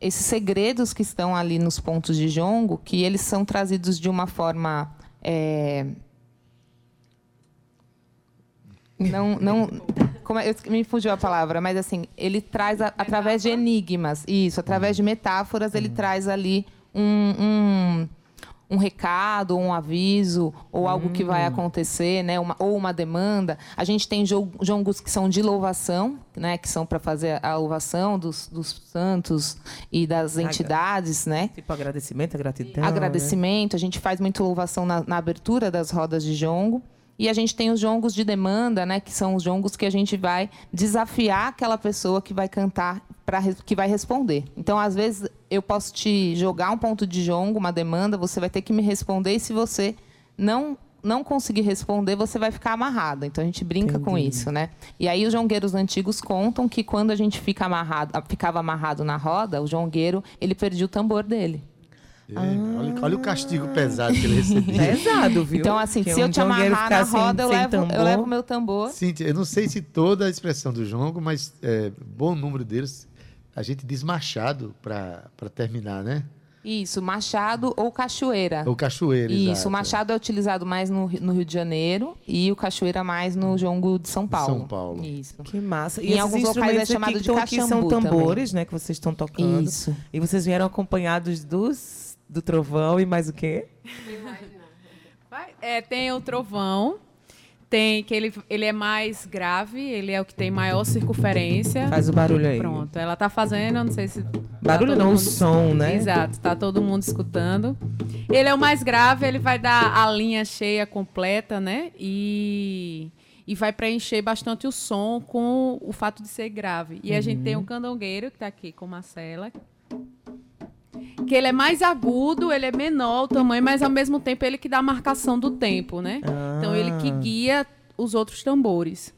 S10: esses segredos que estão ali nos pontos de jongo, que eles são trazidos de uma forma é, não, não, como é, eu- me fugiu a palavra, mas assim, ele traz a- através de enigmas, isso, através de metáforas, ele traz ali um, um, um recado, um aviso, ou algo que vai acontecer, né? Uma, ou uma demanda. A gente tem jo- jongos que são de louvação, né? Que são para fazer a louvação dos, dos santos e das entidades, né?
S4: Tipo agradecimento, gratidão.
S10: agradecimento. A gente faz muito louvação na, na abertura das rodas de jongo. E a gente tem os jongos de demanda, né? Que são os jongos que a gente vai desafiar aquela pessoa que vai cantar, pra, res- que vai responder. Então, às vezes, eu posso te jogar um ponto de jongo, uma demanda, você vai ter que me responder. E se você não não conseguir responder, você vai ficar amarrada. Então a gente brinca com
S4: Entendi.
S10: isso, né? E aí os jongueiros antigos contam que quando a gente fica amarrado, ficava amarrado na roda, o jongueiro, ele perdia o tambor dele.
S2: É, olha, olha o castigo pesado que ele recebia.
S4: Pesado, viu?
S10: Então, assim,
S4: Que
S10: se eu
S4: um
S10: te
S4: jongueiro
S10: amarrar na
S4: sem-
S10: roda, eu
S4: sem
S10: levo, eu levo meu tambor.
S2: Cíntia, eu não sei se toda a expressão do jongo, mas é, bom número deles a gente diz machado para terminar, né?
S10: Isso, machado ou cachoeira.
S2: Ou cachoeira,
S10: Isso,
S2: exato.
S10: o machado é utilizado mais no, no Rio de Janeiro e o cachoeira mais no jongo de São Paulo.
S2: São Paulo.
S10: Isso.
S4: Que massa.
S10: Em
S4: esses
S10: alguns locais é
S4: instrumentos
S10: chamado
S4: aqui
S10: de
S4: que estão aqui são tambores,
S10: também.
S4: né? Que vocês estão tocando.
S10: Isso.
S4: E vocês vieram acompanhados dos, do trovão e mais o quê?
S9: É, tem o trovão, tem que ele, ele é mais grave, ele é o que tem maior circunferência.
S4: Faz o barulho aí.
S9: Pronto, ela tá fazendo, não sei se. tá
S4: Barulho
S9: todo
S4: não, o som, né?
S9: Exato, tá todo mundo escutando. Ele é o mais grave, ele vai dar a linha cheia completa, né? E, e vai preencher bastante o som com o fato de ser grave. E a gente tem o
S4: Uhum.
S9: candongueiro, que tá aqui com Marcela. Que ele é mais agudo, ele é menor o tamanho, mas ao mesmo tempo ele que dá a marcação do tempo, né? Então ele que
S4: Ah.
S9: guia os outros tambores.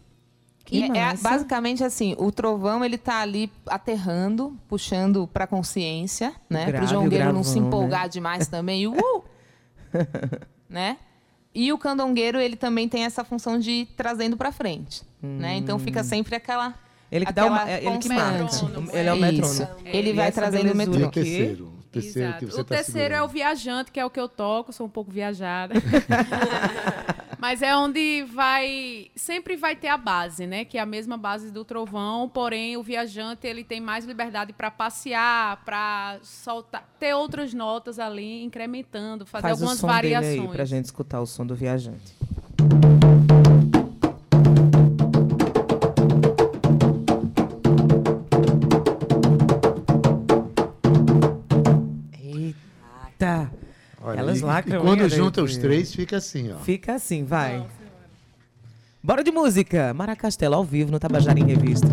S10: E é- é basicamente assim, o trovão ele tá ali aterrando, puxando para consciência, né? Para o jongueiro não se
S4: gravão,
S10: empolgar
S4: né?
S10: demais também. E, uh! né? E o candongueiro ele também tem essa função de ir trazendo para frente, né? Então fica sempre aquela
S4: Ele que dá uma- é ele que. Ele é o metrônomo. É.
S10: Ele vai trazendo o
S2: E o
S10: metrônomo.
S2: terceiro? O terceiro
S9: Exato.
S2: que você
S9: o
S2: tá
S9: terceiro é o
S2: segurando.
S9: viajante, que é o que eu toco, sou um pouco viajada. Mas é onde vai. Sempre vai ter a base, né? Que é a mesma base do trovão, porém o viajante ele tem mais liberdade para passear, para soltar, ter outras notas ali, incrementando, fazer
S4: Faz o
S9: algumas
S4: som
S9: variações.
S4: dele aí pra gente escutar o som do viajante.
S2: E quando junta os três, fica assim, ó.
S4: Fica assim, vai. Bora de música. Mara Castelo ao vivo no Tabajara em Revista.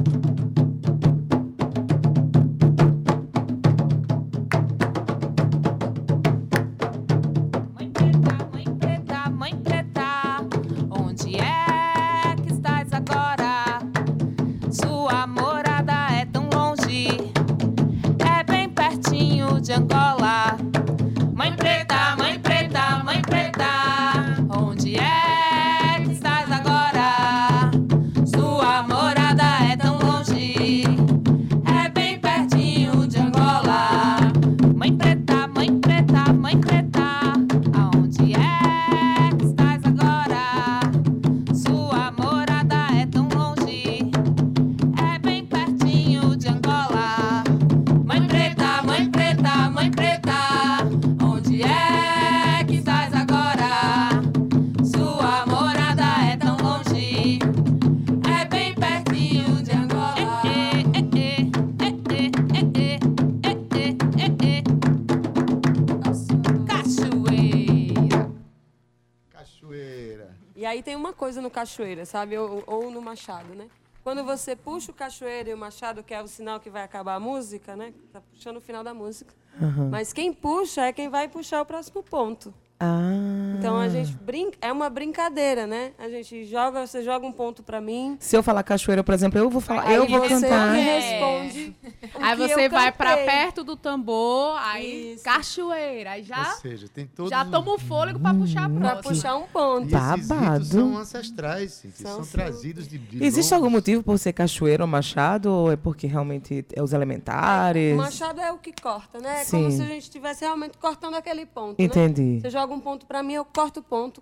S11: Coisa no cachoeira, sabe? Ou, ou no machado, né? Quando você puxa o cachoeira e o machado, que é o sinal que vai acabar a música, né? Tá puxando o final da música.
S4: Aham.
S11: Mas quem puxa é quem vai puxar o próximo ponto.
S4: Ah.
S11: Então a gente brinca, é uma brincadeira, né? A gente joga, você joga um ponto pra mim.
S4: Se eu falar cachoeira, por exemplo, eu vou falar,
S11: Aí
S4: eu vou
S11: você
S4: cantar.
S11: me responde. o
S9: Aí você vai pra
S11: cantei.
S9: perto do tambor, aí cachoeira, aí já,
S2: Ou seja, tem todos
S9: já toma o fôlego pra puxar a
S11: Pra
S9: próxima.
S11: puxar um ponto.
S2: E esses
S4: Babado.
S2: são ancestrais, Cíntia,
S11: São
S2: são,
S11: sim.
S2: trazidos de, de
S4: Existe
S2: longos-
S4: algum motivo por ser cachoeira ou machado? Ou é porque realmente é os elementares?
S11: O machado é o que corta, né? É como
S4: Sim.
S11: se a gente estivesse realmente cortando aquele ponto. né?
S4: Entendi.
S11: Você joga um ponto pra mim, eu corto o ponto,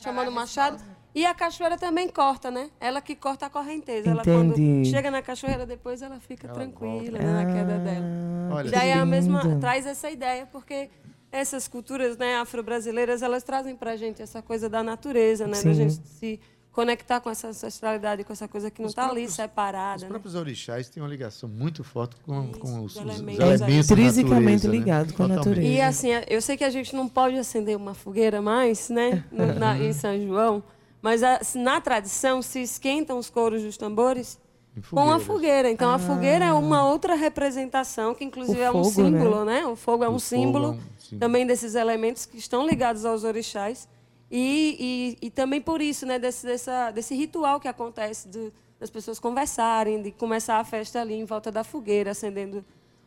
S11: chamando machado. E a cachoeira também corta, né? Ela que corta a correnteza. Ela quando chega na cachoeira depois ela fica tranquila né, na queda dela.
S2: Olha,
S11: e daí é a mesma traz essa ideia porque essas culturas, né, afro-brasileiras, elas trazem pra gente essa coisa da natureza, né, da
S4: Sim.
S11: gente se conectar com essa ancestralidade, com essa coisa que não
S2: Os
S11: está ali separada,
S2: Os
S11: né?
S2: próprios orixás têm uma ligação muito forte com, com os, os
S11: elementos
S4: Intrinsecamente
S2: natureza, né?
S4: ligado com a
S2: Totalmente.
S4: natureza.
S11: E assim, eu sei que a gente não pode acender uma fogueira mais, né, no- na- em São João, mas a- na tradição se esquentam os couros dos tambores com a fogueira. Então a fogueira é uma outra representação que inclusive
S4: O
S11: é um
S4: fogo,
S11: símbolo, né? O fogo é um
S2: fogo é
S11: símbolo
S2: um símbolo.
S11: também desses elementos que estão ligados aos orixás e, e, e também por isso, né, desse, dessa, desse ritual que acontece de, das pessoas conversarem, de começar a festa ali em volta da fogueira, acendendo,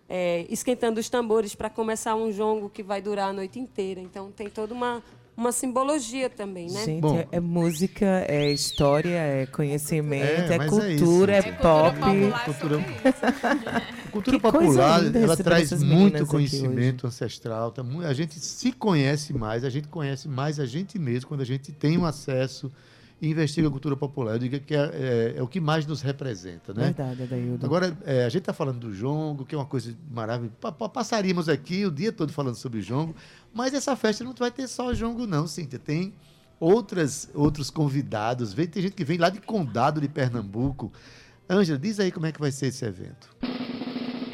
S11: é, esquentando os tambores para começar um jongo que vai durar a noite inteira. Então tem toda uma, uma simbologia também, né?
S4: Gente,
S2: Bom.
S4: é, é música, é história, é conhecimento,
S2: É,
S4: é,
S2: é
S4: cultura, é,
S2: gente.
S4: pop.
S2: Cultura, cultura popular ela traz muito conhecimento ancestral. tá A gente se conhece mais, a gente conhece mais a gente mesmo quando a gente tem um acesso e investiga a cultura popular. Eu digo que é, é- é o que mais nos representa, né?
S4: Verdade, Adaildo.
S2: Agora, é, a gente está falando do jongo, que é uma coisa maravilhosa. Pa- pa- Passaríamos aqui o dia todo falando sobre jongo, mas essa festa não vai ter só jongo, não, Cíntia. Tem outras, outros convidados. Vem, tem gente que vem lá de Condado de Pernambuco. Ângela, diz aí como é que vai ser esse evento.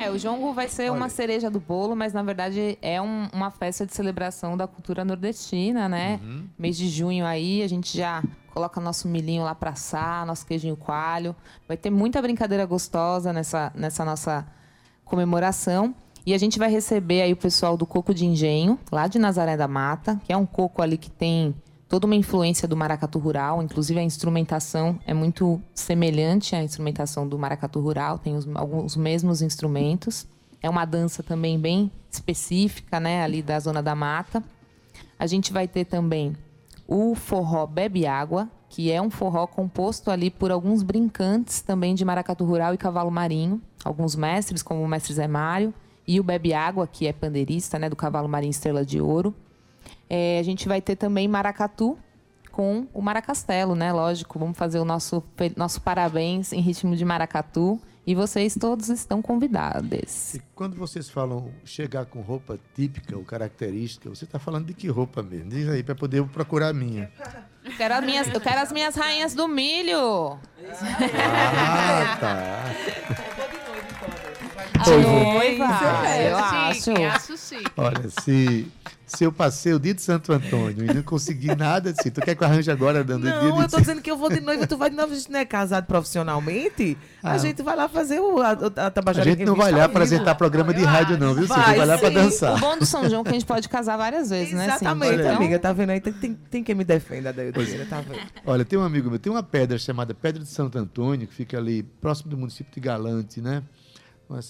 S10: É, o jongo vai ser
S2: Olha
S10: uma cereja do bolo, mas na verdade é um- uma festa de celebração da cultura nordestina, né?
S2: Uhum.
S10: Mês de junho aí, a gente já coloca nosso milhinho lá pra assar, nosso queijinho coalho. Vai ter muita brincadeira gostosa nessa, nessa nossa comemoração. E a gente vai receber aí o pessoal do Coco de Engenho, lá de Nazaré da Mata, que é um coco ali que tem toda uma influência do maracatu rural, inclusive a instrumentação é muito semelhante à instrumentação do maracatu rural, tem os, alguns mesmos instrumentos. É uma dança também bem específica, né, ali da zona da mata. A gente vai ter também o forró Bebe Água, que é um forró composto ali por alguns brincantes também de maracatu rural e cavalo marinho, alguns mestres como o mestre Zé Mário e o Bebe Água, que é pandeirista, né, do cavalo marinho Estrela de Ouro. É, a gente vai ter também maracatu com o maracastelo, né? Lógico, vamos fazer o nosso, nosso parabéns em ritmo de maracatu. E vocês todos estão convidados.
S2: E quando vocês falam chegar com roupa típica ou característica, você está falando de que roupa mesmo? Diz aí para poder procurar a minha.
S10: Eu quero as minhas, eu quero as minhas rainhas do milho.
S2: Ah, tá. Noivo.
S10: noiva.
S9: É,
S10: eu acho.
S9: chique, acho chique.
S2: Olha, se, se eu passei o dia de Santo Antônio e não consegui nada assim, tu quer que eu arranje agora dando dia
S4: Não,
S2: de
S4: eu tô dizendo que eu vou de noiva, tu vai de noiva, a gente não é casado profissionalmente. A
S2: Ah.
S4: gente vai lá fazer o, a, a,
S2: A
S4: Tabajara
S2: gente não vai lá apresentar programa de rádio, não, viu? Você
S4: Vai,
S2: vai lá pra
S4: sim.
S2: dançar.
S10: O bom do São João é que a gente pode casar várias vezes, né?
S4: Exatamente,
S10: Então,
S4: amiga, tá vendo aí? Tem, tem, tem quem me defenda, Adaildo Vieira, tá vendo?
S2: Olha, tem um amigo meu, tem uma pedra chamada Pedra de Santo Antônio, que fica ali próximo do município de Galante, né?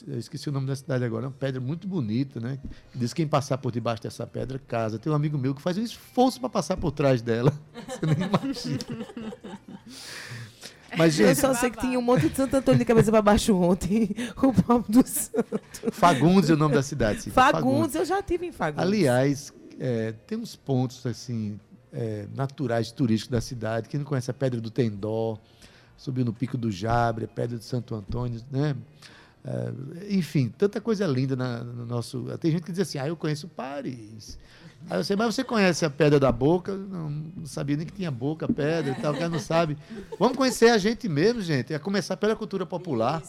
S2: Eu esqueci o nome da cidade agora, é uma pedra muito bonita, né? Diz que quem passar por debaixo dessa pedra casa. Tem um amigo meu que faz um esforço para passar por trás dela. Você nem imagina. Mas,
S4: eu
S2: gente,
S4: só sei que tinha um monte de Santo Antônio de cabeça pra baixo ontem. O pobre do santo.
S2: Fagundes é o nome da cidade. Cíntia,
S4: Fagundes, eu já tive em Fagundes.
S2: Aliás, é, tem uns pontos assim é, naturais turísticos da cidade. Quem não conhece a Pedra do Tendó, subiu no Pico do Jabre, a Pedra de Santo Antônio, né? É, enfim, tanta coisa linda na- no nosso. Tem gente que diz assim: ah, eu conheço Paris. Aí eu sei, mas você conhece a Pedra da Boca? Não, não sabia nem que tinha boca, pedra e tal, o cara não sabe. Vamos conhecer a gente mesmo, gente. É começar pela cultura popular.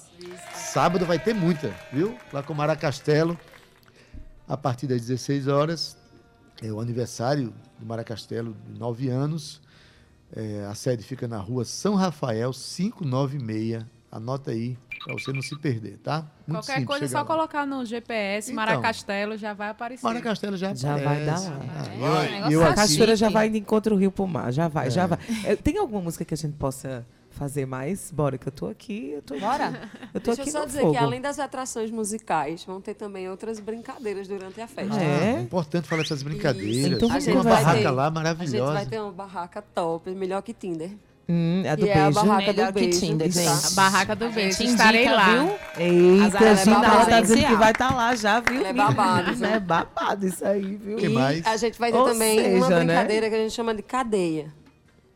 S2: Sábado vai ter muita, viu? Lá com Mara Castelo, a partir das 16 horas. É o aniversário do Mara Castelo, de 9 anos. É, a sede fica na rua São Rafael, 596. Anota aí, para você não se perder, tá? Muito
S9: Qualquer
S2: simples
S9: coisa é só
S2: lá.
S9: colocar no GPS,
S2: Então.
S9: Maracastelo, já vai aparecer.
S2: Mara Castelo já
S4: Já vai dar
S2: aparece.
S4: lá.
S2: Ah,
S10: É,
S2: eu-
S10: o
S2: eu
S4: A
S2: aqui-
S4: cachoeira já vai de encontro rio pro mar, já vai, já
S2: É.
S4: vai. É, tem alguma música que a gente possa fazer mais? Bora, que eu tô aqui, eu tô
S10: Bora?
S4: Eu tô
S11: Deixa eu
S4: aqui
S11: só
S4: no
S11: dizer
S4: fogo.
S11: que além das atrações musicais, vão ter também outras brincadeiras durante a festa.
S4: Ah, é?
S2: É importante falar dessas brincadeiras.
S4: Então
S11: A
S2: uma
S11: gente vai
S2: barraca
S11: ter-
S2: lá
S11: A gente
S2: maravilhosa.
S11: vai ter uma barraca top, melhor que Tinder.
S4: Hum, a do
S11: que é a
S4: beijo.
S11: barraca
S10: Melhor
S11: do
S10: que
S11: beijo.
S10: Tinder,
S11: tá?
S10: gente.
S9: A barraca do
S10: A gente
S9: beijo.
S10: indica,
S9: Estarei lá.
S10: viu?
S4: Eita,
S10: Azar é
S4: Gina, ela tá dizendo que vai estar lá já, viu?
S11: É
S4: menina?
S11: babado, viu?
S4: É babado isso aí, viu?
S2: Que
S11: E
S2: mais?
S11: a gente vai ter
S4: Ou
S11: também uma
S4: seja, né?
S11: brincadeira que a gente chama de cadeia.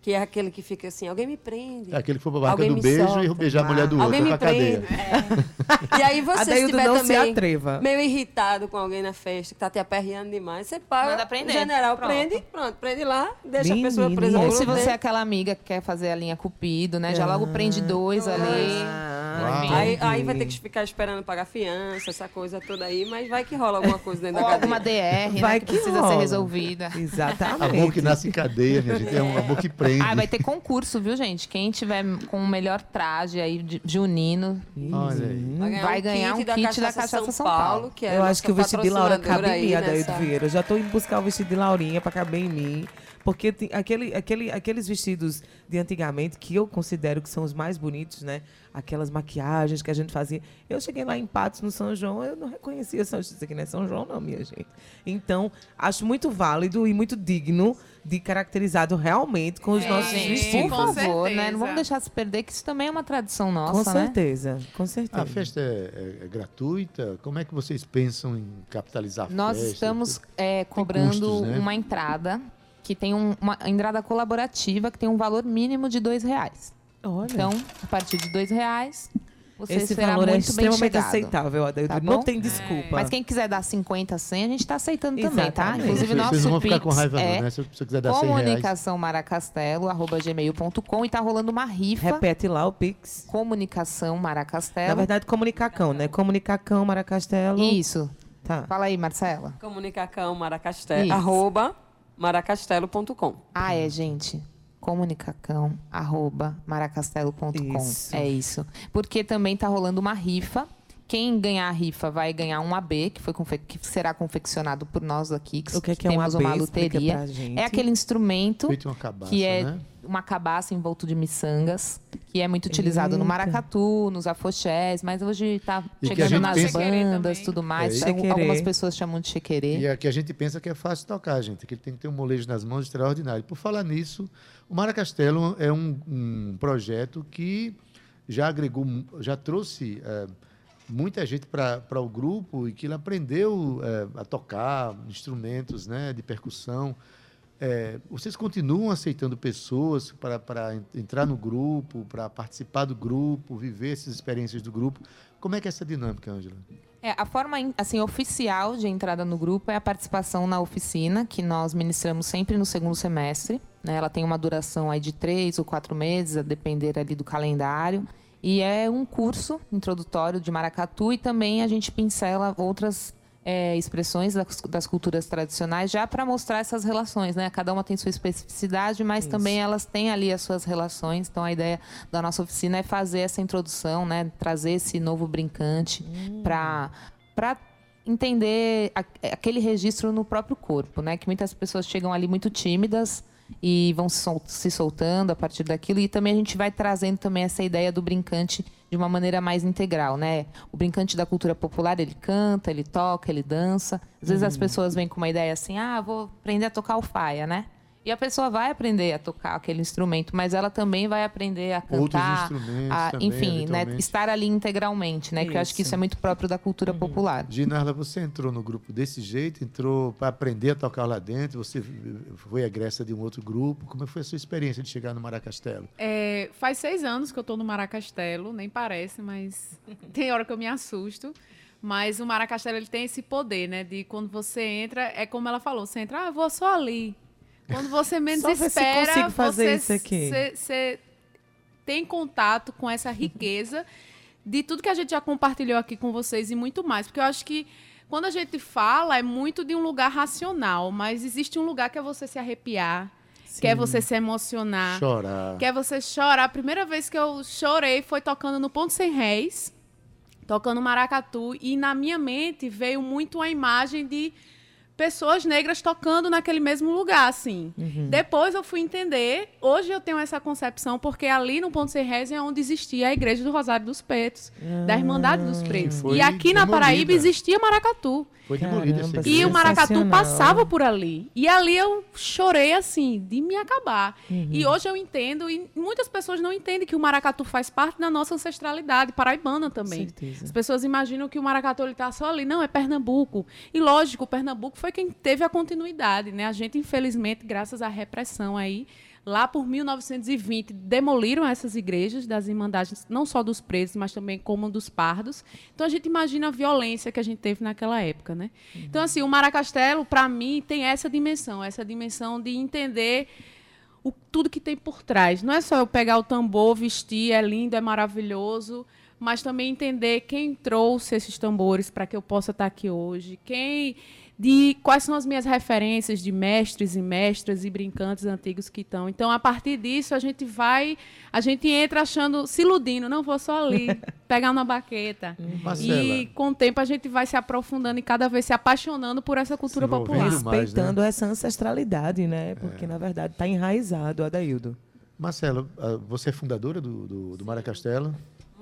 S11: Que é aquele que fica assim, alguém me prende.
S2: É aquele que foi pra
S11: Alguém
S2: do beijo
S11: solta.
S2: e beijar a mulher do outro,
S11: Alguém
S2: pra
S11: me
S2: cadeia.
S11: prende. É. E aí você, se estiver
S4: não se
S11: também
S4: atreva.
S11: meio irritado com alguém na festa, que tá te aperreando demais, você para.
S10: Manda prender.
S11: O general
S10: Pronto.
S11: prende, pronto, prende lá, deixa a pessoa presa
S10: Ou
S11: por
S10: se você é aquela amiga que quer fazer a linha Cupido, né? Já logo prende dois ali.
S2: Uau.
S10: Enfim.
S11: Aí, aí vai ter que ficar esperando pagar fiança, essa coisa toda aí, mas vai que rola alguma coisa dentro
S10: Ou
S11: da
S10: alguma
S11: cadeia.
S10: DR,
S4: Vai
S10: né? Que,
S4: que
S10: precisa
S4: rola.
S10: ser resolvida.
S4: Exatamente.
S2: Amor que nasce em cadeia, minha gente. É um amor que prende.
S10: Ah, vai ter concurso, viu, gente? Quem tiver com o melhor traje aí de junino
S2: Olha aí.
S10: vai ganhar um kit da Cachaça São Paulo.
S11: que é
S4: eu
S11: a
S4: acho que o vestido de Laura cabe em mim, Adaildo Vieira. Eu já tô indo buscar o vestido de Laurinha pra caber em mim. Porque tem aquele, aquele, aqueles vestidos de antigamente, que eu considero que são os mais bonitos, né? Aquelas maquiagens que a gente fazia. Eu cheguei lá em Patos, no São João, eu não reconhecia São João. Isso aqui não é São João, não, minha gente. Então, acho muito válido e muito digno de caracterizado realmente com os nossos
S10: Gente,
S4: vestidos.
S10: por
S9: com
S10: favor, né? Não vamos deixar se perder, que isso também é uma tradição
S4: Com
S10: nossa, né?
S4: certeza, com certeza.
S2: A festa é, é- é gratuita? Como é que vocês pensam em capitalizar a
S10: Nós
S2: festa?
S10: estamos é, cobrando
S2: custos, né?
S10: uma entrada que tem um- uma entrada colaborativa que tem um valor mínimo de dois reais.
S4: Olha.
S10: Então, a partir de dois reais, você
S4: Esse
S10: será
S4: valor é
S10: muito bem
S4: extremamente aceitável.
S10: Tá
S4: não tem desculpa.
S10: Mas quem quiser dar 50, 100, a gente está aceitando também, tá?
S4: Exatamente.
S10: Inclusive,
S2: Vocês,
S10: nosso
S2: vocês não vão ficar com raiva,
S10: é
S2: não, né? Se você quiser dar 100 reais.
S10: comunicação maracastelo, arroba gmail.com e tá rolando uma rifa.
S4: Repete lá o Pix.
S10: Comunicação Maracastelo.
S4: Na verdade, comunicacão, né? Comunicacão, Maracastelo.
S10: Isso.
S4: Tá.
S10: Fala aí, Marcela.
S11: Comunicacão Maracastelo,
S10: Isso.
S11: arroba maracastelo.com.
S10: Ah, é, gente. Comunicacão, arroba maracastelo.com.
S4: Isso.
S10: É isso. Porque também tá rolando uma rifa. Quem ganhar a rifa vai ganhar um AB, que, foi confe- que será confeccionado por nós aqui. Que
S4: O que é que é um
S10: temos
S4: AB?
S10: uma
S4: gente.
S10: É aquele instrumento
S2: Feito uma cabaça,
S10: que é
S2: né?
S10: Uma cabaça envolto de miçangas, que é muito utilizado no
S4: Eita.
S10: maracatu, nos afoxés, mas hoje está
S2: que
S10: chegando nas
S2: pensa-
S10: bandas, tudo mais.
S2: É, e-
S10: algumas pessoas chamam de chequerê.
S2: E aqui a gente pensa que é fácil tocar, gente. Que ele tem que ter um molejo nas mãos extraordinário. Por falar nisso, o Maracastelo é um, um projeto que já agregou, já trouxe eh, muita gente para o grupo e que ele aprendeu eh, a tocar instrumentos né, de percussão. Eh, vocês continuam aceitando pessoas para, para en- entrar no grupo, para participar do grupo, viver essas experiências do grupo? Como é que é essa dinâmica, Ângela?
S10: É, a forma assim oficial de entrada no grupo é a participação na oficina, que nós ministramos sempre no segundo semestre. né? Ela tem uma duração aí de três ou quatro meses, a depender ali do calendário. E é um curso introdutório de maracatu e também a gente pincela outras é, expressões das, das culturas tradicionais já para mostrar essas relações, né? Cada uma tem sua especificidade, mas
S4: Isso.
S10: também elas têm ali as suas relações. Então a ideia da nossa oficina é fazer essa introdução, né? Trazer esse novo brincante para para entender a- aquele registro no próprio corpo, né? Que muitas pessoas chegam ali muito tímidas e vão se sol- se soltando a partir daquilo e também a gente vai trazendo também essa ideia do brincante de uma maneira mais integral, né? O brincante da cultura popular, ele canta, ele toca, ele dança. Às vezes as
S4: Uhum.
S10: pessoas vêm com uma ideia assim: "Ah, vou aprender a tocar alfaia", né? E a pessoa vai aprender a tocar aquele instrumento, mas ela também vai aprender a
S2: Outros
S10: cantar,
S2: instrumentos
S10: a-
S2: também,
S10: enfim, né, estar ali integralmente, né? Que eu acho que
S2: Isso.
S10: isso é muito próprio da cultura popular.
S2: Ginarla, você entrou no grupo desse jeito, entrou para aprender a tocar lá dentro, você foi egressa de um outro grupo. Como foi a sua experiência de chegar no Maracastelo?
S9: É, faz seis anos que eu tô no Maracastelo, nem parece, mas tem hora que eu me assusto. Mas o Maracastelo ele tem esse poder, né? De quando você entra, é como ela falou, você entra, ah, eu vou só ali. Quando você menos
S4: Só se
S9: espera,
S4: consigo fazer
S9: você,
S4: isso aqui.
S9: Você, você tem contato com essa riqueza de tudo que a gente já compartilhou aqui com vocês e muito mais. Porque eu acho que quando a gente fala, é muito de um lugar racional, mas existe um lugar que é você se arrepiar, que é
S2: Sim.
S9: você se emocionar.
S2: Chorar.
S9: Que é você chorar. A primeira vez que eu chorei foi tocando no Ponto Sem Réis, tocando maracatu, e na minha mente veio muito a imagem de pessoas negras tocando naquele mesmo lugar, assim.
S4: Uhum.
S9: Depois eu fui entender, hoje eu tenho essa concepção, porque ali no Ponto Sem Réis é onde existia a Igreja do Rosário dos Pretos, da Irmandade dos Pretos.
S2: Que foi
S9: E aqui na. Paraíba existia maracatu.
S2: Foi demolida essa
S4: Caramba,
S9: E o maracatu passava por ali. E ali eu chorei assim, de me acabar.
S4: Uhum.
S9: E hoje eu entendo, e muitas pessoas não entendem que o maracatu faz parte da nossa ancestralidade paraibana também.
S4: certeza.
S9: As pessoas imaginam que o maracatu ele tá só ali. Não, é Pernambuco. E lógico, Pernambuco foi quem teve a continuidade, né? A gente, infelizmente, graças à repressão aí, lá por 1920, demoliram essas igrejas das irmandades, não só dos presos, mas também como dos pardos. Então a gente imagina a violência que a gente teve naquela época, né? Então assim, o Maracastelo, para mim, tem essa dimensão, essa dimensão de entender o, tudo que tem por trás. Não é só eu pegar o tambor, vestir, é lindo, é maravilhoso, mas também entender quem trouxe esses tambores para que eu possa estar aqui hoje, quem de quais são as minhas referências de mestres e mestras e brincantes antigos que estão. Então, a partir disso, a gente vai, a gente entra achando, se iludindo, não vou só ali, pegar uma baqueta.
S2: Marcela.
S9: E com o tempo a gente vai se aprofundando e cada vez se apaixonando por essa cultura popular.
S2: mais,
S4: Respeitando
S2: né?
S4: essa ancestralidade, né? Porque, na verdade, está enraizado, Adaildo.
S2: Marcela, ah, você é fundadora do, do, do Maracastelo?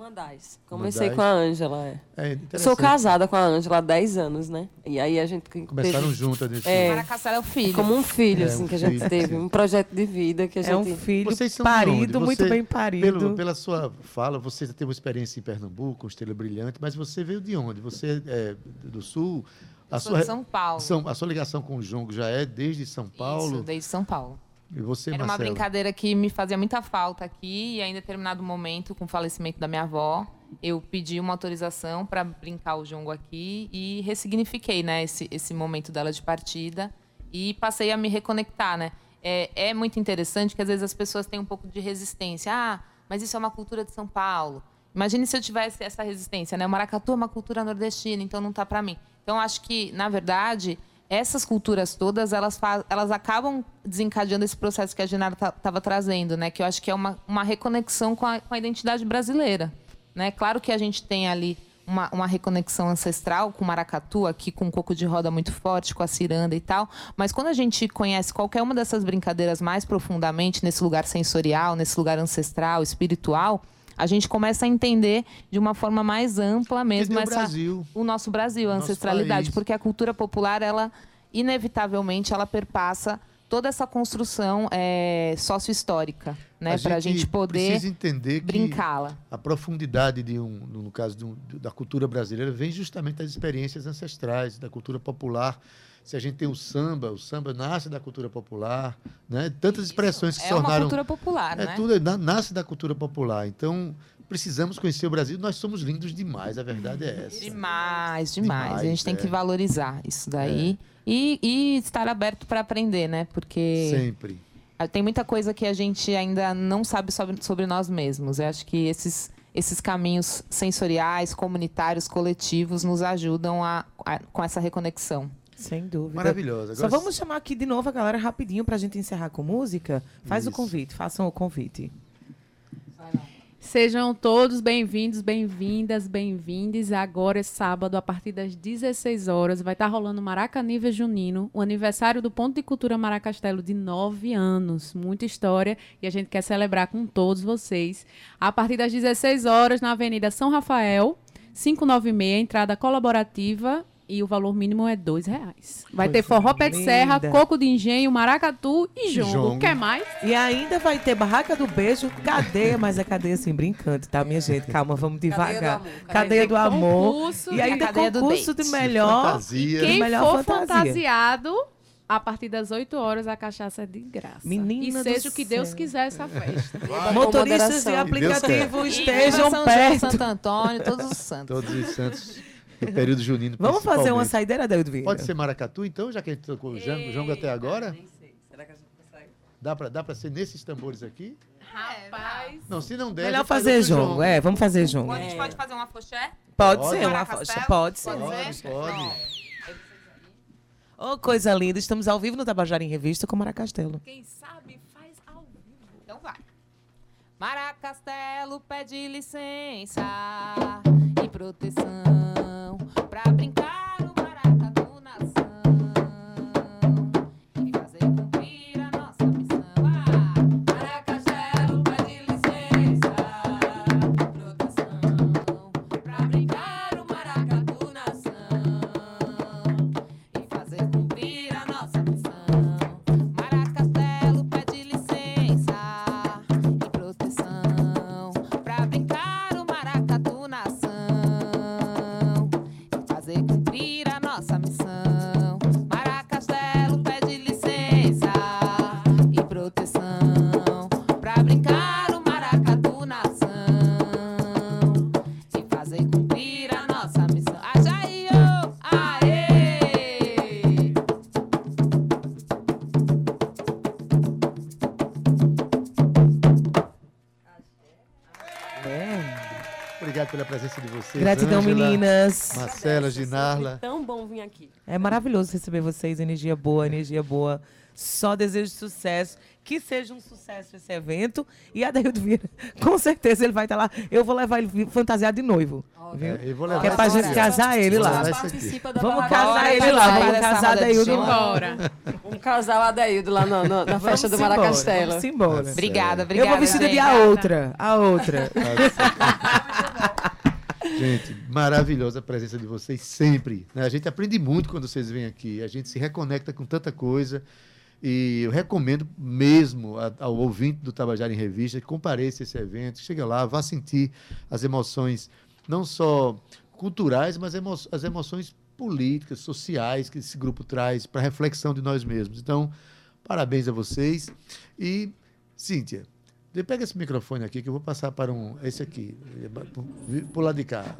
S11: Mandais. Comecei
S2: Mandais.
S11: com a Ângela. é.
S2: É
S11: sou casada com a Ângela há 10 anos, né? E aí a gente que
S2: Começaram
S11: teve-
S2: juntas nesse
S11: É,
S10: é o filho.
S11: como um filho,
S2: É,
S11: assim,
S2: um
S11: que a gente
S2: filho,
S11: teve.
S2: sim.
S11: Um projeto de vida que a gente...
S4: É um filho parido,
S2: onde?
S4: muito
S2: Você-
S4: bem parido.
S2: Pelo, pela sua fala, você já teve uma experiência em Pernambuco, com Estrela Brilhante, mas você veio de onde? Você é do Sul? A
S10: Eu sou de São Paulo.
S2: São- a sua ligação com o Jongo já é desde São Paulo?
S10: Isso, desde São Paulo.
S2: E você,
S10: Era uma
S2: Marcela?
S10: brincadeira que me fazia muita falta aqui e em determinado momento, com o falecimento da minha avó, eu pedi uma autorização para brincar o jongo aqui e ressignifiquei, né, esse, esse momento dela de partida e passei a me reconectar, né. É, é muito interessante que às vezes as pessoas têm um pouco de resistência. Ah, mas isso é uma cultura de São Paulo. Imagine se eu tivesse essa resistência, né? O maracatu é uma cultura nordestina, então não tá para mim. Então acho que, na verdade, essas culturas todas, elas, elas acabam desencadeando esse processo que a Genara estava trazendo, né? Que eu acho que é uma, uma reconexão com a, com a identidade brasileira, né? Claro que a gente tem ali uma, uma reconexão ancestral com o maracatu, aqui com o coco de roda muito forte, com a ciranda e tal. Mas quando a gente conhece qualquer uma dessas brincadeiras mais profundamente, nesse lugar sensorial, nesse lugar ancestral, espiritual, a gente começa a entender de uma forma mais ampla mesmo
S2: Entender o
S10: essa,
S2: Brasil.
S10: o nosso Brasil, a
S2: Nosso
S10: ancestralidade,
S2: país.
S10: porque a cultura popular, ela inevitavelmente, ela perpassa toda essa construção é, sócio-histórica, né, para a gente poder
S2: entender
S10: brincá-la.
S2: a profundidade de um, no caso de um- da cultura brasileira vem justamente das experiências ancestrais, da cultura popular. Se a gente tem o samba, o samba nasce da cultura popular, né? Tantas expressões que se
S10: É uma
S2: tornaram
S10: cultura popular,
S2: é
S10: né?
S2: tudo na- nasce da cultura popular. Então precisamos conhecer o Brasil. Nós somos lindos demais, a verdade é essa.
S10: Demais, demais.
S2: Demais,
S10: a gente tem
S2: é.
S10: que valorizar isso daí. E, e estar aberto para aprender, né? Porque
S2: Sempre.
S10: Tem muita coisa que a gente ainda não sabe sobre, sobre nós mesmos. Eu acho que esses, esses caminhos sensoriais, comunitários, coletivos nos ajudam a, a- com essa reconexão.
S4: Sem dúvida.
S2: Maravilhosa.
S4: Só
S2: Agora-
S4: vamos chamar aqui de novo a galera rapidinho pra gente encerrar com música. Faz o
S2: Isso.
S4: convite, façam o convite.
S9: Sejam todos bem-vindos, bem-vindas, bem-vindes. Agora é sábado, a partir das 16 horas, vai estar rolando Maracanível Junino, o aniversário do Ponto de Cultura Maracastelo de nove anos. Muita história e a gente quer celebrar com todos vocês. A partir das 16 horas, na Avenida São Rafael, 596, entrada colaborativa. E o valor mínimo é R$ dois reais. Vai ter forró pé de serra, coco de engenho, maracatu e jongo.
S2: Jongo.
S9: Quer mais?
S4: E ainda vai ter Barraca do Beijo, cadeia, mas é cadeia assim, brincante, tá, minha gente? Calma, vamos devagar. Cadeia do amor.
S9: Concurso
S4: E
S9: e
S4: ainda
S10: cadeia do
S4: concurso de
S10: date.
S4: melhor.
S2: Fantasia.
S9: Quem
S4: melhor
S9: for
S4: fantasia.
S9: fantasiado, a partir das 8 horas a cachaça é de graça.
S4: Menina
S9: e
S4: do
S9: seja o que Deus
S4: céu.
S9: quiser essa festa.
S4: Motoristas de
S11: moderação.
S4: aplicativo
S10: E
S4: estejam
S10: São João,
S4: perto.
S10: Santo Antônio, todos os santos.
S2: Todos os santos do período junino.
S4: Vamos fazer uma saideira, Adeldo Vieira?
S2: Pode ser maracatu, então, já que a gente tocou o jango, jango até agora? Dá pra, dá pra ser nesses tambores aqui?
S9: Rapaz.
S2: Não, se não der.
S4: Melhor fazer
S2: outro
S4: jongo. É, vamos fazer jongo.
S10: A gente pode fazer um afoxé?
S4: Pode,
S2: Pode.
S4: ser, uma faixa. Pode ser.
S10: Pode
S2: Pode, pode.
S4: Ô, coisa linda. Estamos ao vivo no Tabajara em Revista com Maracastelo.
S9: Quem sabe faz ao vivo.
S10: Então vai. Maracastelo pede licença proteção. Pra brincar pra brincar o maracatu nação e fazer cumprir a nossa missão. Ajaí, ô, aê!
S4: É.
S2: Obrigado pela presença de vocês.
S4: Gratidão, meninas.
S2: Marcela, Ginarla.
S11: É tão bom vir aqui.
S4: É maravilhoso receber vocês. Energia boa, energia boa. Só desejo sucesso. Que seja um sucesso esse evento. E a Daildo Vieira, com certeza ele vai estar lá. Eu vou levar ele fantasiado de noivo. Viu?
S2: É, eu vou levar
S4: Que é pra gente casar ele lá. Vamos casar ele lá. Vamos casar
S10: de
S4: Daildo
S10: show.
S4: lá.
S9: Bora.
S11: Vamos casar o Adeildo lá no- no- na festa do
S4: embora,
S11: Maracastelo.
S4: Vamos embora.
S10: Obrigada,
S4: Eu
S10: obrigada.
S4: vou vestida de a outra. A outra.
S2: Gente, maravilhosa a presença de vocês sempre. né? A gente aprende muito quando vocês vêm aqui. A gente se reconecta com tanta coisa. E eu recomendo mesmo ao ouvinte do Tabajara em Revista que compareça a esse evento, chega lá, vá sentir as emoções, não só culturais, mas emo- as emoções políticas, sociais que esse grupo traz para reflexão de nós mesmos. Então, parabéns a vocês. E, Cíntia, pega esse microfone aqui que eu vou passar para um. Esse aqui, por lado de cá.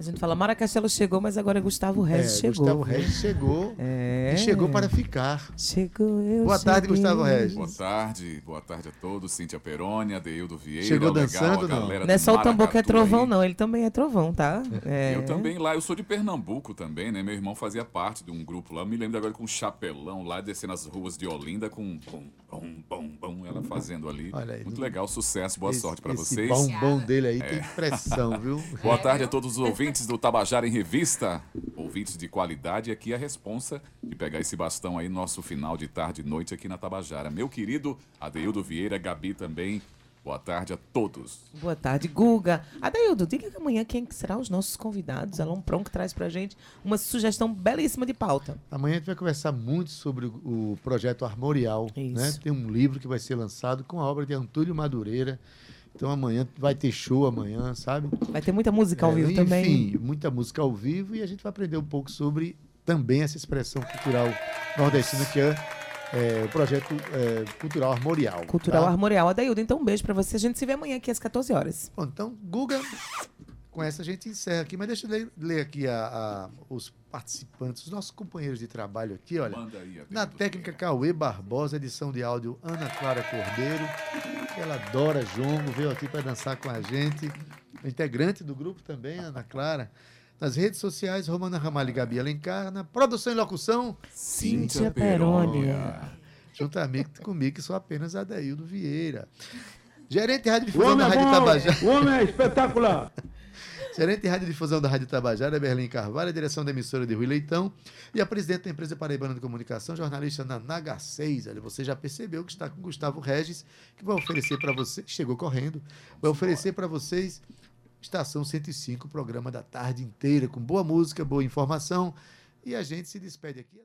S4: A gente fala, Maracastelo chegou, mas agora Gustavo
S2: É,
S4: Regis chegou.
S2: Gustavo Regis chegou
S4: É.
S2: e chegou para ficar.
S4: Chegou eu.
S2: Boa tarde,
S4: cheguei.
S2: Gustavo Regis.
S1: Boa tarde, boa tarde a todos. Cíntia Peroni, Adeildo Vieira.
S2: Chegou
S1: legal,
S2: dançando, não?
S4: Não é só o tambor que é trovão,
S1: aí.
S4: não. Ele também é trovão, tá? É.
S1: Eu também lá, eu sou de Pernambuco também, né? Meu irmão fazia parte de um grupo lá. Eu me lembro agora com um chapelão lá, descendo as ruas de Olinda com bom, bom, bom, bom, ela fazendo ali.
S2: Olha aí.
S1: Muito legal, sucesso, boa
S2: Esse-
S1: sorte para vocês.
S2: bombom dele aí tem pressão, viu?
S1: Boa tarde a todos os ouvintes do Tabajara em Revista. Ouvintes de qualidade, aqui a responsa de pegar esse bastão aí no nosso final de tarde e noite aqui na Tabajara. Meu querido Adeildo Vieira, Gabi também. Boa tarde a todos.
S4: Boa tarde, Guga. Adaildo, diga que amanhã quem que serão os nossos convidados. Alon Pron que traz pra gente uma sugestão belíssima de pauta.
S2: Amanhã a gente vai conversar muito sobre o, projeto Armorial.
S4: Isso.
S2: Né? Tem um livro que vai ser lançado com a obra de Antônio Madureira. Então amanhã vai ter show amanhã, sabe?
S4: Vai ter muita música ao
S2: É,
S4: vivo
S2: enfim,
S4: também.
S2: muita música ao vivo e a gente vai aprender um pouco sobre também essa expressão cultural nordestina que é, é, o projeto é, cultural Armorial.
S4: Cultural
S2: tá?
S4: Armorial. Adaildo, então um beijo pra você. A gente se vê amanhã aqui às 14 horas.
S2: Bom, então, Guga, com essa a gente encerra aqui, mas deixa eu ler, ler aqui a- a- os participantes, os nossos companheiros de trabalho aqui, olha.
S1: Aí,
S2: Na técnica Cauê Barbosa, edição de áudio Ana Clara Cordeiro, Ela adora jongo, veio aqui para dançar com a gente. Integrante do grupo também, Ana Clara. Nas redes sociais, Romana Ramalho e Gabi Alencar. Na produção e locução,
S1: Cíntia Perônia.
S2: Juntamente comigo, que sou apenas Adaildo Vieira. Gerente de Rádio
S12: O
S2: Difusão
S12: homem
S2: da
S12: é
S2: Rádio Tabajara.
S12: o homem é espetacular.
S2: Gerente de Rádio Difusão da Rádio Tabajara, Berlim Carvalho, direção da emissora de Rui Leitão e a presidente da empresa Paraibana de Comunicação, jornalista na Naga 6. Olha, você já percebeu que está com Gustavo Regis, que vai oferecer para você, chegou correndo, vai oferecer para vocês Estação 105, programa da tarde inteira, com boa música, boa informação. E a gente se despede aqui.